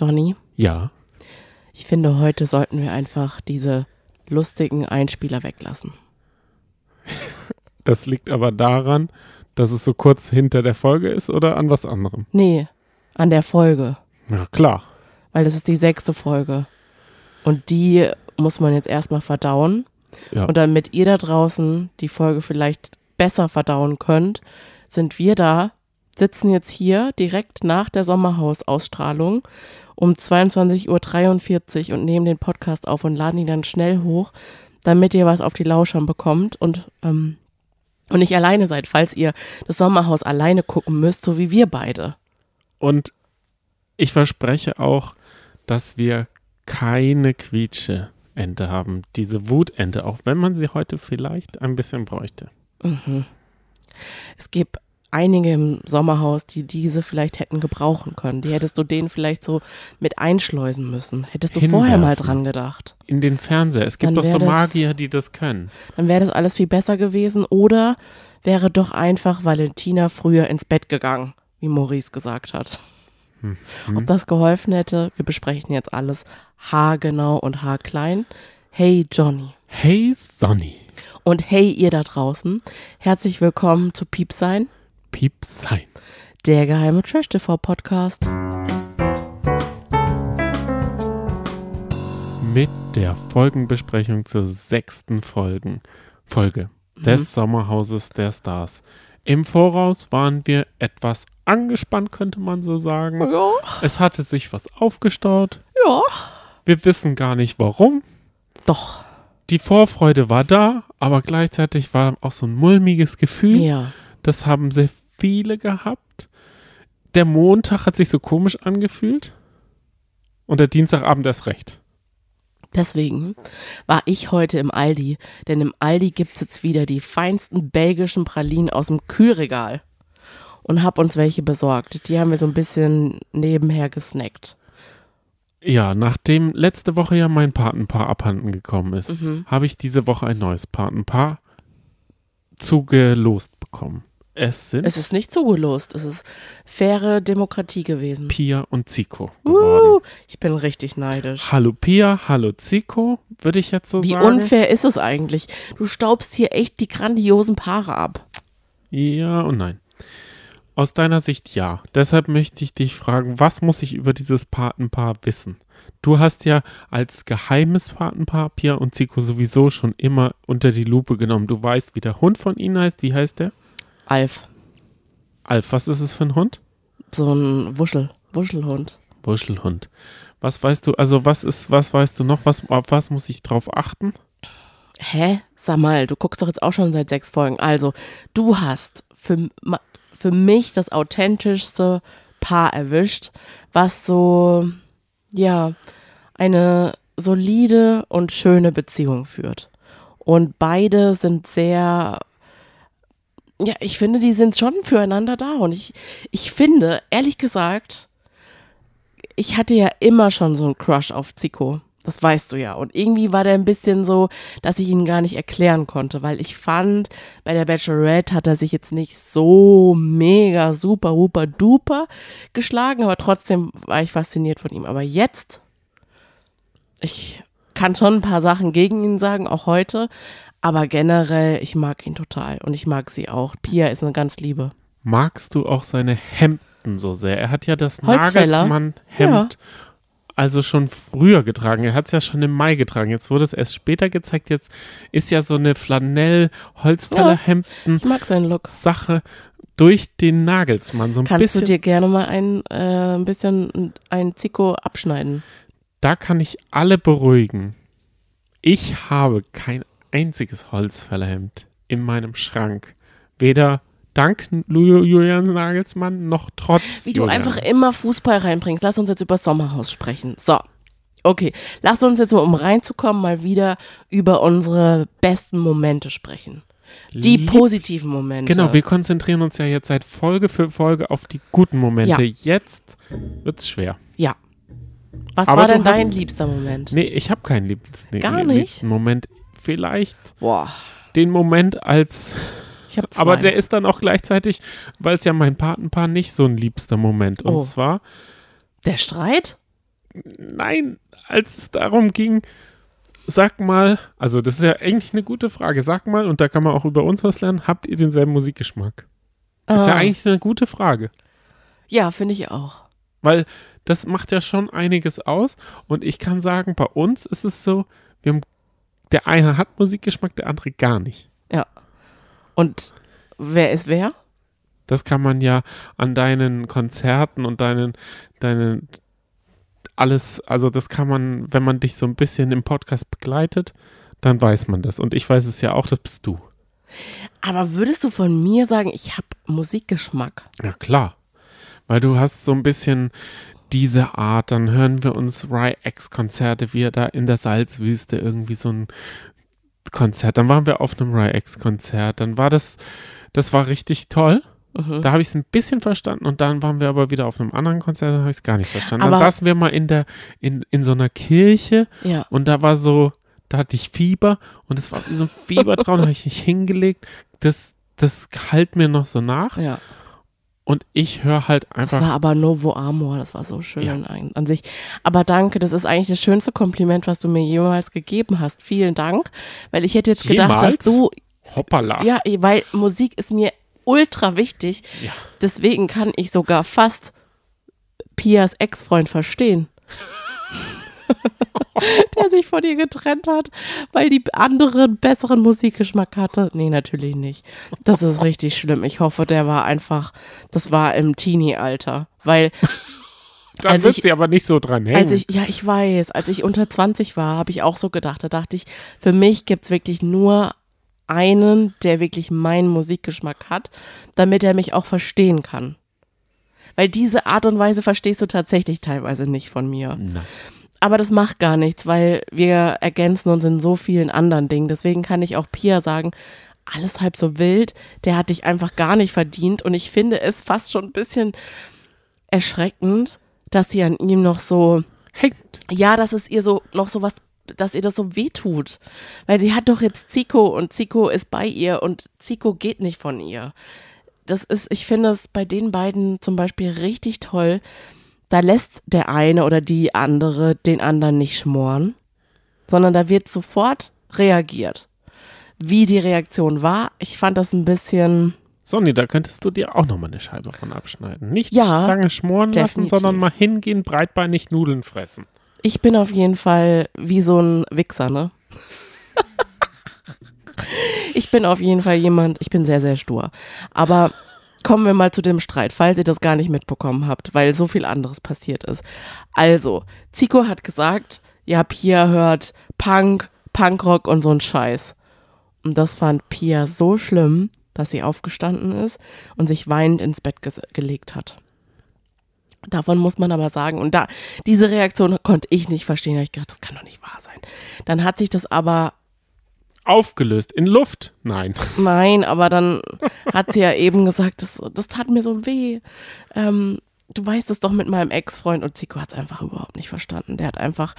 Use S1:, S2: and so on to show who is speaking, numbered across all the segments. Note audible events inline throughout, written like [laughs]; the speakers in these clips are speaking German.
S1: Johnny,
S2: Ja.
S1: ich finde, heute sollten wir einfach diese lustigen Einspieler weglassen. [laughs]
S2: Das liegt aber daran, dass es so kurz hinter der Folge ist oder an was anderem.
S1: Nee, an der Folge,
S2: Ja, klar.
S1: weil das ist die sechste Folge. Und die muss man jetzt erstmal verdauen.
S2: Ja.
S1: Und damit ihr da draußen die Folge vielleicht besser verdauen könnt, sind wir da, sitzen jetzt hier direkt nach der Sommerhausausstrahlung um 22.43 Uhr und nehmen den Podcast auf und laden ihn dann schnell hoch, damit ihr was auf die Lauschern bekommt und, ähm, und nicht alleine seid, falls ihr das Sommerhaus alleine gucken müsst, so wie wir beide.
S2: Und ich verspreche auch, dass wir keine Quietsche-Ente haben. Diese Wutente, auch wenn man sie heute vielleicht ein bisschen bräuchte.
S1: Mhm. Es gibt einige im Sommerhaus, die diese vielleicht hätten gebrauchen können. Die hättest du denen vielleicht so mit einschleusen müssen. Hättest du vorher mal
S2: Hinwerfen.
S1: dran gedacht.
S2: In den Fernseher. Es gibt doch so
S1: das-
S2: Magier, die das können.
S1: Dann wäre das alles viel besser gewesen. Oder wäre doch einfach Valentina früher ins Bett gegangen, wie Maurice gesagt hat.
S2: Hm.
S1: Ob das geholfen hätte, wir besprechen jetzt alles haargenau und haarklein. Hey Johnny.
S2: Hey Sonny.
S1: Und hey ihr da draußen. Herzlich willkommen zu Piepsein,
S2: Piep sein.
S1: der geheime Trash-TV-Podcast.
S2: Mit der Folgenbesprechung zur sechsten Folgen, Folge des Sommerhauses der Stars. Im Voraus waren wir etwas angespannt, könnte man so sagen.
S1: Ja,
S2: Es hatte sich was aufgestaut.
S1: ja.
S2: Wir wissen gar nicht warum.
S1: Doch.
S2: Die Vorfreude war da, aber gleichzeitig war auch so ein mulmiges Gefühl.
S1: Ja.
S2: Das haben sehr viele gehabt. Der Montag hat sich so komisch angefühlt. Und der Dienstagabend erst recht.
S1: Deswegen war ich heute im Aldi, denn im Aldi gibt es jetzt wieder die feinsten belgischen Pralinen aus dem Kühlregal. Und hab uns welche besorgt. Die haben wir so ein bisschen nebenher gesnackt.
S2: Ja, nachdem letzte Woche ja mein Patenpaar abhanden gekommen ist,
S1: Mhm.
S2: habe ich diese Woche ein neues Patenpaar zugelost bekommen. Es sind
S1: Es ist nicht zugelost, es ist faire Demokratie gewesen.
S2: Pia und Zico.
S1: Uh, ich bin richtig neidisch.
S2: Hallo Pia, hallo Zico, würde ich jetzt so
S1: Wie
S2: sagen.
S1: unfair ist es eigentlich? Du staubst hier echt die grandiosen Paare ab.
S2: Ja und nein. Aus deiner Sicht ja. Deshalb möchte ich dich fragen, was muss ich über dieses Patenpaar wissen? Du hast ja als geheimes Patenpaar Pia und Zico sowieso schon immer unter die Lupe genommen. Du weißt, wie der Hund von ihnen heißt. Wie heißt der?
S1: Alf,
S2: Alf, was ist es für ein Hund?
S1: so ein Wuschel, Wuschelhund.
S2: Wuschelhund. Was weißt du, also was ist, was weißt du noch? Was, auf was muss ich drauf achten?
S1: Hä? Sag mal, du guckst doch jetzt auch schon seit sechs Folgen. Also, du hast für, für mich das authentischste Paar erwischt, was so, ja, eine solide und schöne Beziehung führt. Und beide sind sehr, ja, ich finde, die sind schon füreinander da. Und ich, ich finde, ehrlich gesagt, ich hatte ja immer schon so einen Crush auf Zico. Das weißt du ja. Und irgendwie war der ein bisschen so, dass ich ihn gar nicht erklären konnte, weil ich fand, bei der Bachelorette hat er sich jetzt nicht so mega, super, super, duper geschlagen, aber trotzdem war ich fasziniert von ihm. Aber jetzt, ich kann schon ein paar Sachen gegen ihn sagen, auch heute, aber generell, ich mag ihn total und ich mag sie auch. Pia ist eine ganz liebe.
S2: Magst du auch seine Hemden so sehr? Er hat ja das? Nagelsmann-Hemd also schon früher getragen. Er hat es ja schon im Mai getragen. Jetzt wurde es erst später gezeigt. Jetzt ist ja so eine
S1: mag seinen Look.
S2: durch den Nagelsmann. So ein
S1: Kannst
S2: bisschen.
S1: du dir gerne mal ein, äh, ein bisschen ein Zico abschneiden?
S2: da kann ich alle beruhigen. Ich habe kein einziges Holzfällerhemd in meinem Schrank. Weder dank Julian Nagelsmann noch trotz.
S1: Wie du
S2: Julian.
S1: einfach immer Fußball reinbringst. Lass uns jetzt über Sommerhaus sprechen. So. Okay, lass uns jetzt mal, um reinzukommen, mal wieder über unsere besten Momente sprechen. Die
S2: Lieb-
S1: positiven Momente.
S2: Genau, wir konzentrieren uns ja jetzt seit Folge für Folge auf die guten Momente. Jetzt wird's schwer.
S1: Ja. Was
S2: Aber
S1: war
S2: du
S1: denn dein liebster Moment?
S2: Nee, ich habe keinen Lieblings nee,
S1: Gar nicht?
S2: liebsten Moment. Vielleicht
S1: Boah,
S2: den Moment als, aber der ist dann auch gleichzeitig, weil es ja mein Patenpaar nicht so ein liebster Moment. Und
S1: Oh.
S2: zwar,
S1: der Streit?
S2: nein, als es darum ging, sag mal, also das ist ja eigentlich eine gute Frage. Sag mal, und da kann man auch über uns was lernen, habt ihr denselben Musikgeschmack? Das ist ja
S1: Ah.
S2: eigentlich eine gute Frage.
S1: Ja, finde ich auch.
S2: Weil das macht ja schon einiges aus. Und ich kann sagen, bei uns ist es so, wir haben, der eine hat Musikgeschmack, der andere gar nicht.
S1: Ja. Und wer ist wer?
S2: Das kann man ja an deinen Konzerten und deinen, deinen, alles, also das kann man, wenn man dich so ein bisschen im Podcast begleitet, dann weiß man das. Und ich weiß es ja auch, das bist du.
S1: Aber würdest du von mir sagen, ich habe Musikgeschmack?
S2: Ja, klar. Weil du hast so ein bisschen diese Art, dann hören wir uns Ry-X-Konzerte, wie da in der Salzwüste irgendwie so ein Konzert. Dann waren wir auf einem Ry-X-Konzert. Dann war das, das war richtig toll.
S1: Mhm.
S2: Da habe ich es ein bisschen verstanden und dann waren wir aber wieder auf einem anderen Konzert, dann habe ich es gar nicht verstanden.
S1: Aber-
S2: dann saßen wir mal in der, in, in so einer Kirche
S1: Ja.
S2: und da war so, da hatte ich Fieber und es war wie so ein Fiebertraum, [laughs] da habe ich mich hingelegt. Das, das halt mir noch so nach
S1: Ja.
S2: Und ich höre halt
S1: Das
S2: einfach.
S1: war aber Novo Amor, das war so schön
S2: Ja.
S1: an, an sich. Aber danke, das ist eigentlich das schönste Kompliment, was du mir jemals gegeben hast. Vielen Dank, weil ich hätte jetzt gedacht,
S2: Jemals?
S1: dass du,
S2: Hoppala.
S1: ja, weil Musik ist mir ultra wichtig.
S2: Ja.
S1: Deswegen kann ich sogar fast Pias Ex-Freund verstehen. [laughs] Der sich von ihr getrennt hat, weil die andere einen besseren Musikgeschmack hatte. Nee, natürlich nicht. Das ist richtig schlimm. Ich hoffe, der war einfach, das war im Teenie-Alter. Weil [laughs]
S2: da
S1: als
S2: wird
S1: ich-
S2: sie aber nicht so dran hängen.
S1: als ich, ja, ich weiß, als ich unter 20 war, habe ich auch so gedacht. Da dachte ich, für mich gibt es wirklich nur einen, der wirklich meinen Musikgeschmack hat, damit er mich auch verstehen kann. Weil diese Art und Weise verstehst du tatsächlich teilweise nicht von mir.
S2: Nein.
S1: Aber das macht gar nichts, weil wir ergänzen uns in so vielen anderen Dingen. Deswegen kann ich auch Pia sagen, alles halb so wild, der hat dich einfach gar nicht verdient. Und ich finde es fast schon ein bisschen erschreckend, dass sie an ihm noch so,
S2: Hängt.
S1: ja, dass es ihr so noch so was, dass ihr das so wehtut. Weil sie hat doch jetzt Zico und Zico ist bei ihr und Zico geht nicht von ihr. Das ist, ich finde es bei den beiden zum Beispiel richtig toll. Da lässt der eine oder die andere den anderen nicht schmoren, sondern da wird sofort reagiert. Wie die Reaktion war, ich fand das ein bisschen,
S2: Sonny, da könntest du dir auch nochmal eine Scheibe von abschneiden. Nicht
S1: Ja,
S2: lange schmoren lassen, sondern mal hingehen, breitbeinig Nudeln fressen.
S1: ich bin auf jeden Fall wie so ein Wichser, ne? [laughs] ich bin auf jeden Fall jemand, ich bin sehr, sehr stur. Aber kommen wir mal zu dem Streit, falls ihr das gar nicht mitbekommen habt, weil so viel anderes passiert ist. Also, Zico hat gesagt, ja, Pia hört Punk, Punkrock und so ein Scheiß. Und das fand Pia so schlimm, dass sie aufgestanden ist und sich weinend ins Bett ges- gelegt hat. Davon muss man aber sagen, und da, diese Reaktion konnte ich nicht verstehen. Da habe ich gedacht, das kann doch nicht wahr sein. Dann hat sich das aber,
S2: Aufgelöst. In Luft? Nein. [laughs]
S1: nein, aber dann hat sie ja eben gesagt, das, das tat mir so weh. Ähm, du weißt es doch mit meinem Ex-Freund. Und Zico hat es einfach überhaupt nicht verstanden. Der hat einfach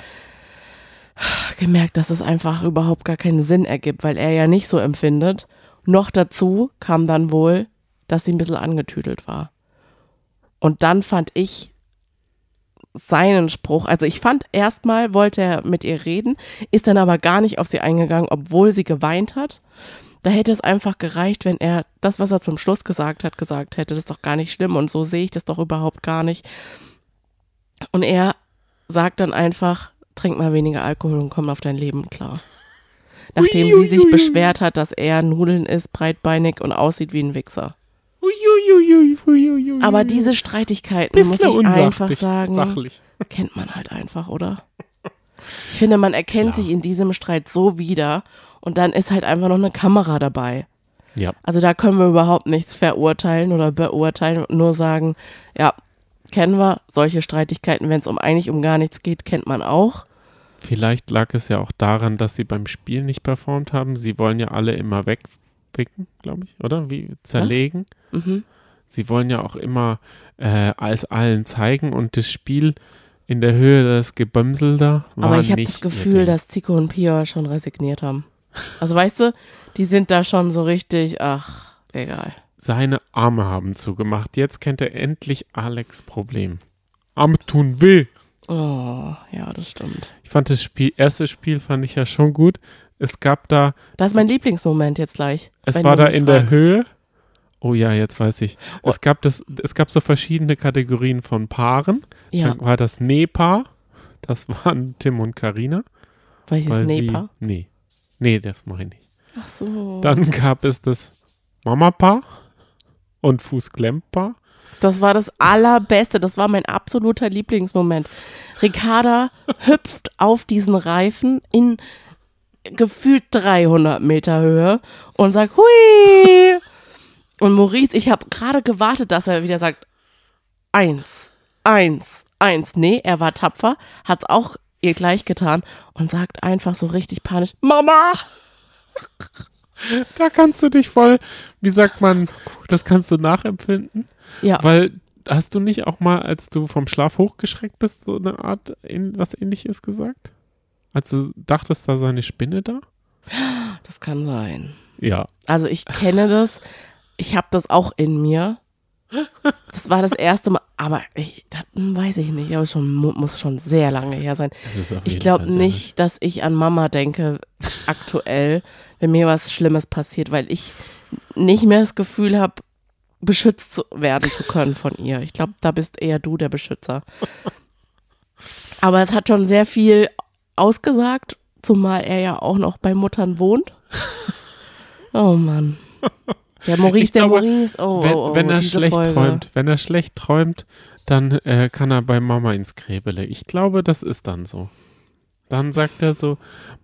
S1: gemerkt, dass es einfach überhaupt gar keinen Sinn ergibt, weil er ja nicht so empfindet. Noch dazu kam dann wohl, dass sie ein bisschen angetüdelt war. Und dann fand ich seinen Spruch, also ich fand erstmal wollte er mit ihr reden, ist dann aber gar nicht auf sie eingegangen, obwohl sie geweint hat. Da hätte es einfach gereicht, wenn er das, was er zum Schluss gesagt hat, gesagt hätte. Das ist doch gar nicht schlimm und so sehe ich das doch überhaupt gar nicht. Und er sagt dann einfach, trink mal weniger Alkohol und komm auf dein Leben klar. Nachdem sie sich beschwert hat, dass er Nudeln isst, breitbeinig und aussieht wie ein Wichser. Aber diese Streitigkeiten, muss ich einfach sagen,
S2: Sachlich.
S1: kennt man halt einfach, oder? Ich finde, man erkennt
S2: Klar.
S1: sich in diesem Streit so wieder und dann ist halt einfach noch eine Kamera dabei.
S2: Ja.
S1: Also da können wir überhaupt nichts verurteilen oder beurteilen und nur sagen, ja, kennen wir solche Streitigkeiten, wenn es um eigentlich um gar nichts geht, kennt man auch.
S2: Vielleicht lag es ja auch daran, dass sie beim Spiel nicht performt haben. Sie wollen ja alle immer wegpicken, glaube ich, oder? Wie zerlegen.
S1: Mhm.
S2: Sie wollen ja auch immer äh, als allen zeigen und das Spiel in der Höhe das Gebömsel da war
S1: Aber ich habe das Gefühl, dass Zico und Pia schon resigniert haben. Also weißt du, die sind da schon so richtig, ach, egal.
S2: seine Arme haben zugemacht. Jetzt kennt er endlich Alex Problem. Arme tun weh.
S1: Oh, ja, das stimmt.
S2: Ich fand das Spiel, erste Spiel fand ich ja schon gut. Es gab da,
S1: Das ist mein Lieblingsmoment jetzt gleich.
S2: es war da in der
S1: fragst.
S2: Höhe. Oh ja, jetzt weiß ich.
S1: Oh.
S2: Es gab das, es gab so verschiedene Kategorien von Paaren.
S1: Ja,
S2: Dann war das Nähpaar. Das waren Tim und Karina.
S1: welches
S2: weil
S1: Nepa?
S2: Sie, nee. Nee, das mache ich nicht.
S1: Ach so.
S2: Dann gab es das Mama-Paar und Fußklemmpaar.
S1: Das war das Allerbeste. Das war mein absoluter Lieblingsmoment. Ricarda [laughs] hüpft auf diesen Reifen in gefühlt 300 Meter Höhe und sagt, hui! Und Maurice, ich habe gerade gewartet, dass er wieder sagt, eins, eins, eins. Nee, er war tapfer, hat es auch ihr gleich getan und sagt einfach so richtig panisch, Mama! [laughs]
S2: Da kannst du dich voll, wie sagt man, das kannst du nachempfinden.
S1: Ja,
S2: Weil hast du nicht auch mal, als du vom Schlaf hochgeschreckt bist, so eine Art, was ähnliches gesagt? Als du dachtest, da sei eine Spinne da?
S1: das kann sein.
S2: Ja.
S1: Also ich kenne das. Ich habe das auch in mir. Das war das erste Mal, aber ich, das weiß ich nicht, aber schon mu- muss schon sehr lange her sein. Ich glaube nicht, dass ich an Mama denke aktuell, wenn mir was Schlimmes passiert, weil ich nicht mehr das Gefühl habe, beschützt zu werden zu können von ihr. Ich glaube, da bist eher du der Beschützer. Aber es hat schon sehr viel ausgesagt, zumal er ja auch noch bei Muttern wohnt. [laughs] Oh Mann. Der Maurice,
S2: Ich
S1: der
S2: glaube,
S1: Maurice, oh,
S2: wenn,
S1: oh, oh,
S2: wenn er schlecht
S1: Folge.
S2: träumt, wenn er schlecht träumt, dann äh, kann er bei Mama ins Gräbele. Ich glaube, das ist dann so. Dann sagt er so,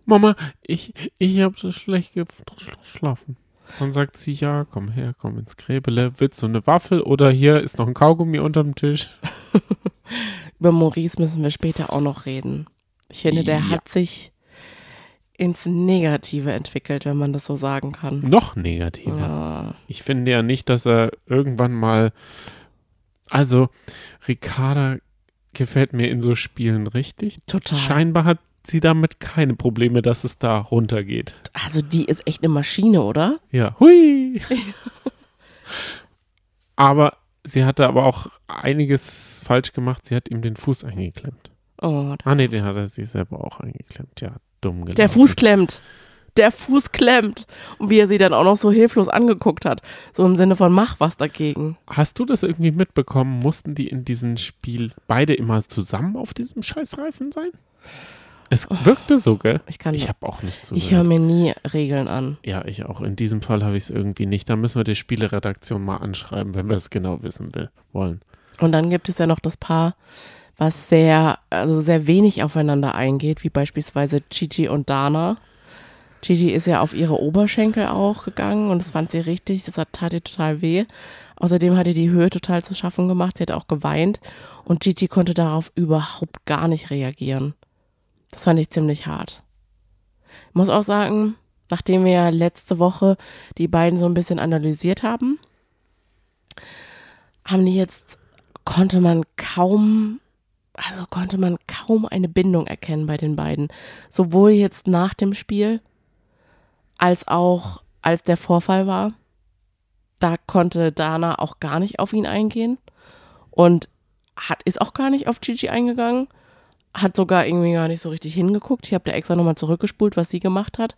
S2: Mama, ich, ich habe so schlecht geschlafen. Dann sagt sie, ja, komm her, komm ins Gräbele. Willst du eine Waffel oder hier ist noch ein Kaugummi unterm Tisch? [laughs]
S1: Über Maurice müssen wir später auch noch reden. Ich finde, der
S2: Ja.
S1: hat sich ins Negative entwickelt, wenn man das so sagen kann.
S2: Noch negativer.
S1: Ja.
S2: Ich finde ja nicht, dass er irgendwann mal. Also, Ricarda gefällt mir in so Spielen richtig.
S1: Total.
S2: Scheinbar hat sie damit keine Probleme, dass es da runtergeht.
S1: Also die ist echt eine Maschine, oder?
S2: Ja, hui. [laughs] aber sie hatte aber auch einiges falsch gemacht. Sie hat ihm den Fuß eingeklemmt.
S1: Oh,
S2: Ah, nee, den hat er sich selber auch eingeklemmt. Ja, dumm gelaufen.
S1: der Fuß klemmt. Der Fuß klemmt. Und wie er sie dann auch noch so hilflos angeguckt hat. So im Sinne von, mach was dagegen.
S2: Hast du das irgendwie mitbekommen? Mussten die in diesem Spiel beide immer zusammen auf diesem Scheißreifen sein? Es wirkte so, gell?
S1: Ich kann,
S2: Ich habe auch nicht zugehört.
S1: ich höre mir nie Regeln an.
S2: ja, ich auch. In diesem Fall habe ich es irgendwie nicht. Da müssen wir die Spieleredaktion mal anschreiben, wenn wir es genau wissen will, wollen.
S1: Und dann gibt es ja noch das Paar, was sehr, also sehr wenig aufeinander eingeht, wie beispielsweise Gigi und Dana. Gigi ist ja auf ihre Oberschenkel auch gegangen und das fand sie richtig, das hat, tat ihr total weh. Außerdem hat ihr die Höhe total zu schaffen gemacht, sie hat auch geweint und Gigi konnte darauf überhaupt gar nicht reagieren. Das fand ich ziemlich hart. Ich muss auch sagen, nachdem wir letzte Woche die beiden so ein bisschen analysiert haben, haben die jetzt, konnte man kaum, also konnte man kaum eine Bindung erkennen bei den beiden. Sowohl jetzt nach dem Spiel, als auch als der Vorfall war. Da konnte Dana auch gar nicht auf ihn eingehen und hat, ist auch gar nicht auf Gigi eingegangen. Hat sogar irgendwie gar nicht so richtig hingeguckt. Ich habe da extra nochmal zurückgespult, was sie gemacht hat.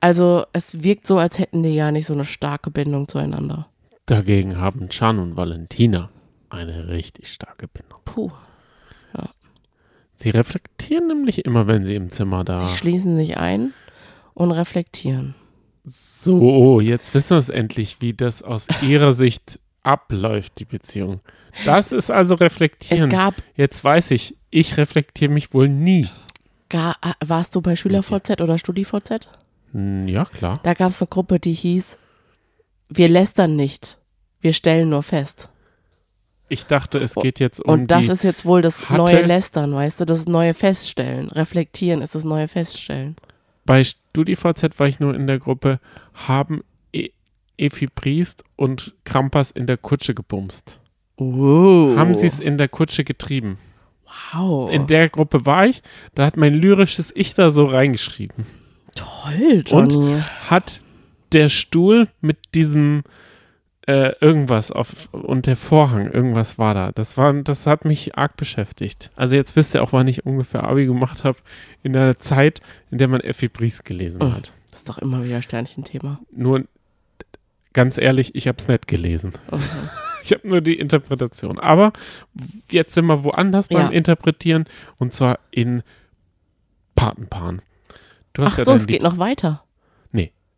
S1: Also es wirkt so, als hätten die gar nicht so eine starke Bindung zueinander.
S2: Dagegen haben Chan und Valentina eine richtig starke Bindung.
S1: Puh.
S2: Sie reflektieren nämlich immer, wenn sie im Zimmer da.
S1: Sie schließen sich ein und reflektieren.
S2: So, jetzt wissen wir es endlich, wie das aus [laughs] ihrer Sicht abläuft, die Beziehung. Das ist also
S1: Es
S2: reflektieren.
S1: gab,
S2: Jetzt weiß ich, ich reflektiere mich wohl nie.
S1: ga, äh, warst du bei SchülerVZ oder StudiVZ?
S2: Hm, Ja, klar.
S1: Da gab es eine Gruppe, die hieß, wir lästern nicht, wir stellen nur fest.
S2: Ich dachte, es geht jetzt um
S1: Und das ist jetzt wohl das
S2: hatte-
S1: neue Lästern, weißt du, das neue Feststellen. Reflektieren ist das neue Feststellen.
S2: bei StudiVZ war ich nur in der Gruppe, haben e Efi Priest und Krampas in der Kutsche gebumst.
S1: Uh.
S2: Haben sie es in der Kutsche getrieben.
S1: Wow.
S2: In der Gruppe war ich, da hat mein lyrisches Ich da so reingeschrieben.
S1: Toll, Johnny.
S2: Hat der Stuhl mit diesem äh, irgendwas auf und der Vorhang, irgendwas war da. Das war, das hat mich arg beschäftigt. Also jetzt wisst ihr auch, wann ich ungefähr Abi gemacht habe, in der Zeit, in der man Effi Bries gelesen
S1: Oh.
S2: hat.
S1: Das ist doch immer wieder Sternchen-Thema.
S2: Nur ganz ehrlich, ich habe es nicht gelesen.
S1: Okay. [laughs]
S2: Ich habe nur die Interpretation. Aber jetzt sind wir woanders beim
S1: Ja.
S2: Interpretieren und zwar in Patenpaaren. Du hast
S1: Ach
S2: ja
S1: so, es geht noch weiter.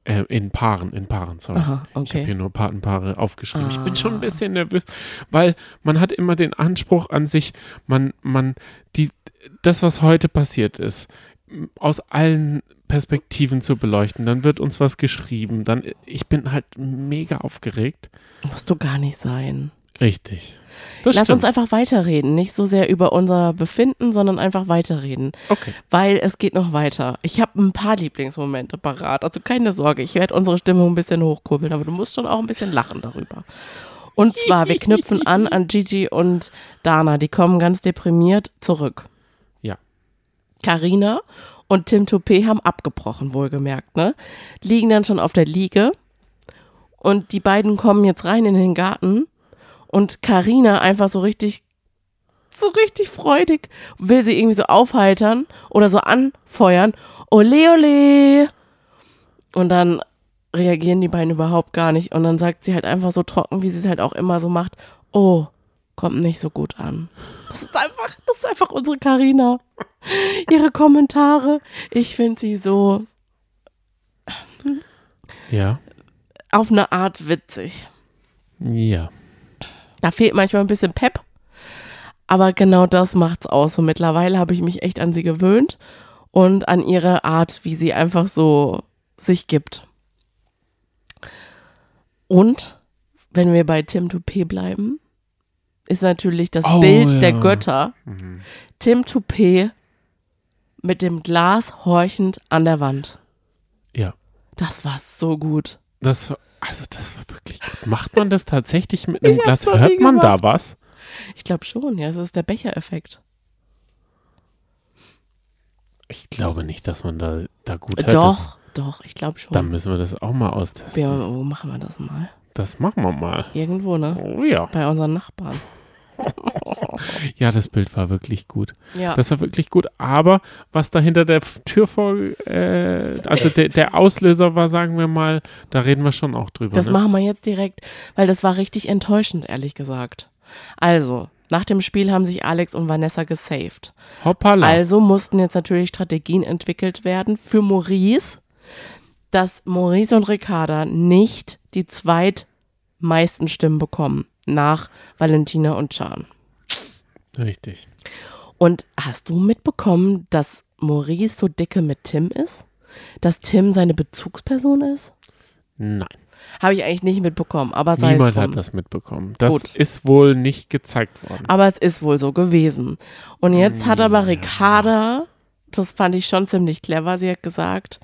S2: Äh, in Paaren, in Paaren, sorry.
S1: Aha,
S2: Ich habe
S1: okay.
S2: hier nur Patenpaare aufgeschrieben. Ich bin schon ein
S1: Ah.
S2: bisschen nervös, weil man hat immer den Anspruch an sich, man, man, die, das, was heute passiert ist, aus allen Perspektiven zu beleuchten. Dann wird uns was geschrieben. Dann, ich bin halt mega aufgeregt.
S1: Musst du gar nicht sein.
S2: Richtig. Das
S1: Lass
S2: stimmt.
S1: uns einfach weiterreden. Nicht so sehr über unser Befinden, sondern einfach weiterreden.
S2: okay.
S1: Weil es geht noch weiter. Ich habe ein paar Lieblingsmomente parat. Also keine Sorge, ich werde unsere Stimmung ein bisschen hochkurbeln, aber du musst schon auch ein bisschen lachen darüber. Und zwar, wir knüpfen an an Gigi und Dana. Die kommen ganz deprimiert zurück.
S2: Ja.
S1: Karina und Tim Toupé haben abgebrochen, wohlgemerkt, ne? Liegen dann schon auf der Liege. Und die beiden kommen jetzt rein in den Garten. Und Karina einfach so richtig, so richtig freudig, will sie irgendwie so aufheitern oder so anfeuern. Ole, ole. Und dann reagieren die beiden überhaupt gar nicht. Und dann sagt sie halt einfach so trocken, wie sie es halt auch immer so macht. Oh, kommt nicht so gut an. Das ist einfach, das ist einfach unsere Karina. Ihre Kommentare. Ich finde sie so
S2: Ja.
S1: auf eine Art witzig.
S2: Ja.
S1: Da fehlt manchmal ein bisschen Pep. Aber genau das macht's aus. So mittlerweile habe ich mich echt an sie gewöhnt und an ihre Art, wie sie einfach so sich gibt. Und wenn wir bei Tim Toupé bleiben, ist natürlich das
S2: Oh,
S1: Bild
S2: ja.
S1: der Götter
S2: Mhm.
S1: Tim Toupé mit dem Glas horchend an der Wand.
S2: Ja.
S1: Das war so gut.
S2: Das war, also das war wirklich gut. Macht man das tatsächlich mit einem Glas? Hört man da
S1: gemacht.
S2: was?
S1: Ich glaube schon, ja, es ist der Bechereffekt.
S2: Ich glaube nicht, dass man da, da gut hört. Das,
S1: Doch, doch, ich glaube schon.
S2: dann müssen wir das auch mal austesten.
S1: Ja, wo machen wir das mal?
S2: Das machen wir mal.
S1: Irgendwo, ne?
S2: Oh ja.
S1: Bei unseren Nachbarn. [laughs]
S2: Ja, das Bild war wirklich gut.
S1: Ja.
S2: Das war wirklich gut. Aber was da hinter der Tür vor, äh, also der, der Auslöser war, sagen wir mal, da reden wir schon auch drüber.
S1: Das
S2: ne?
S1: machen wir jetzt direkt, weil das war richtig enttäuschend, ehrlich gesagt. Also, nach dem Spiel haben sich Alex und Vanessa gesaved.
S2: Hoppala.
S1: Also mussten jetzt natürlich Strategien entwickelt werden für Maurice, dass Maurice und Ricarda nicht die zweitmeisten Stimmen bekommen nach Valentina und Chan.
S2: Richtig.
S1: Und hast du mitbekommen, dass Maurice so dicke mit Tim ist? Dass Tim seine Bezugsperson ist?
S2: Nein.
S1: Habe ich eigentlich nicht mitbekommen, aber sei
S2: Niemand hat das mitbekommen. Das
S1: Gut.
S2: ist wohl nicht gezeigt worden.
S1: Aber es ist wohl so gewesen. Und jetzt hat aber. Ricarda, das fand ich schon ziemlich clever, sie hat gesagt,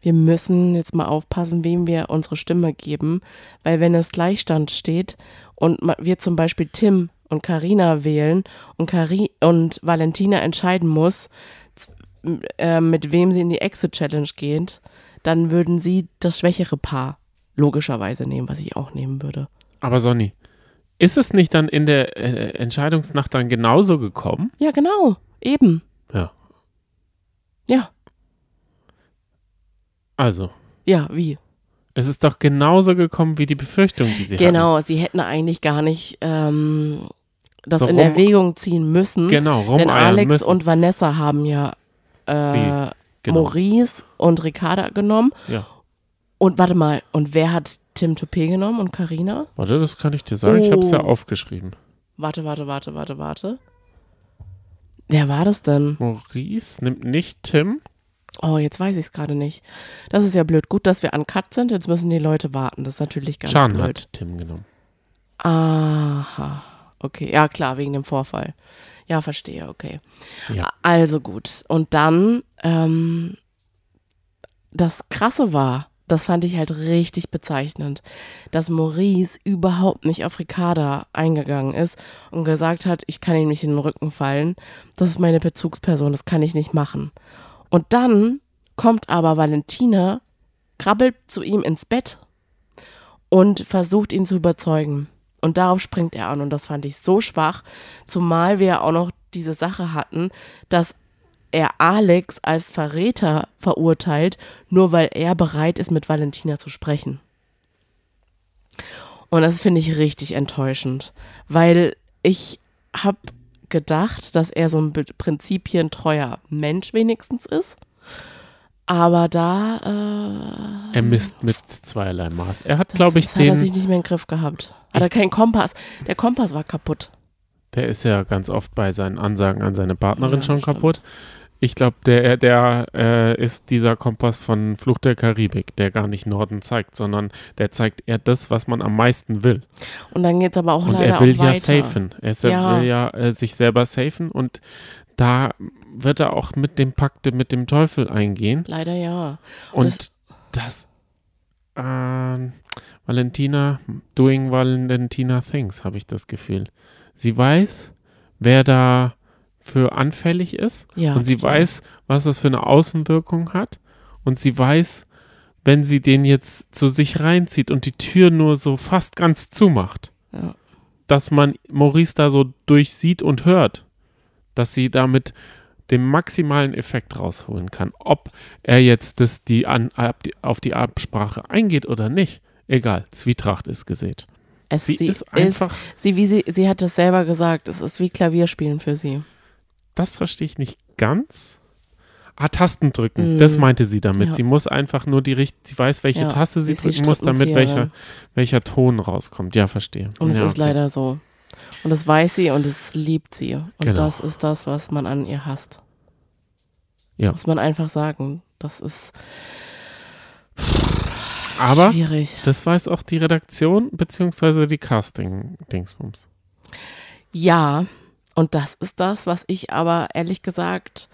S1: wir müssen jetzt mal aufpassen, wem wir unsere Stimme geben, weil wenn es Gleichstand steht und wir zum Beispiel Tim und Karina wählen und, Cari und Valentina entscheiden muss, äh, mit wem sie in die Exit-Challenge geht, dann würden sie das schwächere Paar logischerweise nehmen, was ich auch nehmen würde.
S2: Aber Sonny, ist es nicht dann in der äh, Entscheidungsnacht dann genauso gekommen?
S1: Ja, genau, eben.
S2: Ja.
S1: Ja,
S2: Also,
S1: ja, wie?
S2: Es ist doch genauso gekommen wie die Befürchtung, die sie
S1: Genau, sie hätten eigentlich gar nicht ähm, das
S2: So
S1: in
S2: rum-
S1: Erwägung ziehen müssen.
S2: hatten. Genau,
S1: denn
S2: rumeiern
S1: Alex
S2: müssen.
S1: und Vanessa haben ja äh,
S2: Sie, genau.
S1: Maurice und Ricarda genommen.
S2: Ja.
S1: Und warte mal, und wer hat Tim Toupé genommen und Karina?
S2: Warte, das kann ich dir sagen. Ich habe es ja
S1: Oh.
S2: aufgeschrieben.
S1: Warte, warte, warte, warte, warte. Wer war das denn?
S2: Maurice nimmt nicht Tim.
S1: Oh, jetzt weiß ich es gerade nicht. Das ist ja blöd. Gut, dass wir an Cut sind. Jetzt müssen die Leute warten. Das ist natürlich ganz
S2: Chan
S1: blöd.
S2: hat Tim genommen.
S1: Aha. Okay, ja klar, wegen dem Vorfall. Ja, verstehe, okay.
S2: Ja.
S1: Also gut. Und dann, ähm, das Krasse war, das fand ich halt richtig bezeichnend, dass Maurice überhaupt nicht auf Ricarda eingegangen ist und gesagt hat, ich kann ihm nicht in den Rücken fallen. Das ist meine Bezugsperson, das kann ich nicht machen. Und dann kommt aber Valentina, krabbelt zu ihm ins Bett und versucht ihn zu überzeugen. Und darauf springt er an und das fand ich so schwach, zumal wir auch noch diese Sache hatten, dass er Alex als Verräter verurteilt, nur weil er bereit ist, mit Valentina zu sprechen. Und das finde ich richtig enttäuschend, weil ich habe gedacht, dass er so ein prinzipientreuer Mensch wenigstens ist. Aber da.
S2: Äh, er misst mit zweierlei Maß. Er hat, glaube ich,
S1: das
S2: den.
S1: Hat er sich nicht mehr in den Griff gehabt. Hat er keinen Kompass. Der Kompass war kaputt.
S2: Der ist ja ganz oft bei seinen Ansagen an seine Partnerin
S1: Ja,
S2: schon
S1: stimmt.
S2: kaputt. Ich glaube, der, der äh, ist dieser Kompass von Flucht der Karibik, der gar nicht Norden zeigt, sondern der zeigt eher das, was man am meisten will.
S1: Und dann geht es aber auch
S2: Und
S1: leider
S2: er will
S1: auch
S2: ja
S1: weiter.
S2: safen. Er
S1: Ja.
S2: will ja äh, sich selber safen und da wird er auch mit dem Pakte mit dem Teufel eingehen.
S1: Leider ja. Und
S2: Und das, ähm, Valentina, doing Valentina things, habe ich das Gefühl. Sie weiß, wer da für anfällig ist
S1: Ja.
S2: und sie
S1: total.
S2: weiß, was das für eine Außenwirkung hat und sie weiß, wenn sie den jetzt zu sich reinzieht und die Tür nur so fast ganz zumacht,
S1: Ja.
S2: dass man Maurice da so durchsieht und hört, dass sie damit den maximalen Effekt rausholen kann. Ob er jetzt das die an, auf die Absprache eingeht oder nicht, egal, Zwietracht ist gesät.
S1: Es,
S2: Sie,
S1: sie
S2: ist einfach,
S1: sie, wie sie, sie hat das selber gesagt, es ist wie Klavierspielen für sie.
S2: Das verstehe ich nicht ganz. Ah, Tasten drücken,
S1: Mm.
S2: das meinte sie damit.
S1: Ja.
S2: Sie muss einfach nur die richtige, sie weiß, welche
S1: Ja,
S2: Taste sie
S1: sie
S2: drücken muss, damit welcher, welcher Ton rauskommt. Ja, verstehe.
S1: Und es
S2: ja,
S1: ist
S2: okay.
S1: leider so. Und das weiß sie und es liebt sie. Und
S2: Genau.
S1: das ist das, was man an ihr hasst.
S2: Ja.
S1: Muss man einfach sagen. Das ist
S2: Aber
S1: schwierig.
S2: das weiß auch die Redaktion beziehungsweise die Casting-Dingsbums.
S1: Ja, und das ist das, was ich aber ehrlich gesagt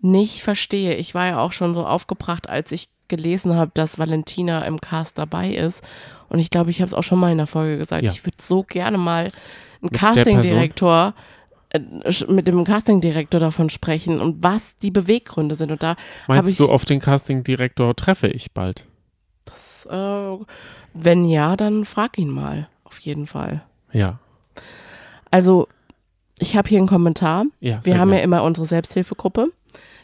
S1: nicht verstehe. Ich war ja auch schon so aufgebracht, als ich gelesen habe, dass Valentina im Cast dabei ist. Und ich glaube, ich habe es auch schon mal in der Folge gesagt.
S2: Ja.
S1: Ich würde so gerne mal einen Castingdirektor äh, mit dem Castingdirektor davon sprechen und was die Beweggründe sind. Und da
S2: Meinst
S1: ich,
S2: du, auf den Casting-Direktor treffe ich bald?
S1: das, äh, wenn ja, dann frag ihn mal. Auf jeden Fall.
S2: Ja.
S1: Also, ich habe hier einen Kommentar.
S2: ja
S1: Wir haben ja
S2: gerne.
S1: immer unsere Selbsthilfegruppe.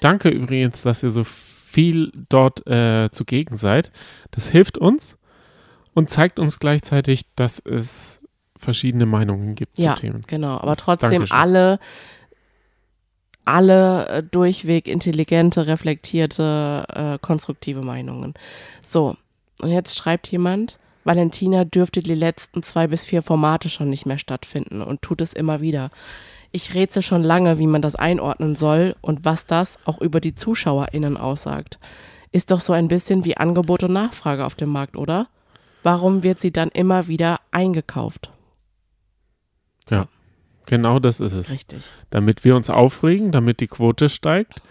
S2: Danke übrigens, dass ihr so viel dort äh, zugegen seid. Das hilft uns und zeigt uns gleichzeitig, dass es verschiedene Meinungen gibt
S1: Ja,
S2: zu Themen.
S1: genau. Aber
S2: Das-
S1: trotzdem
S2: Dankeschön.
S1: alle, alle äh, durchweg intelligente, reflektierte, äh, konstruktive Meinungen. So, und jetzt schreibt jemand, Valentina dürfte die letzten zwei bis vier Formate schon nicht mehr stattfinden und tut es immer wieder. Ich rätsel schon lange, wie man das einordnen soll und was das auch über die ZuschauerInnen aussagt. Ist doch so ein bisschen wie Angebot und Nachfrage auf dem Markt, oder? Warum wird sie dann immer wieder eingekauft?
S2: Genau das ist es.
S1: Richtig.
S2: Damit wir uns aufregen, damit die Quote steigt.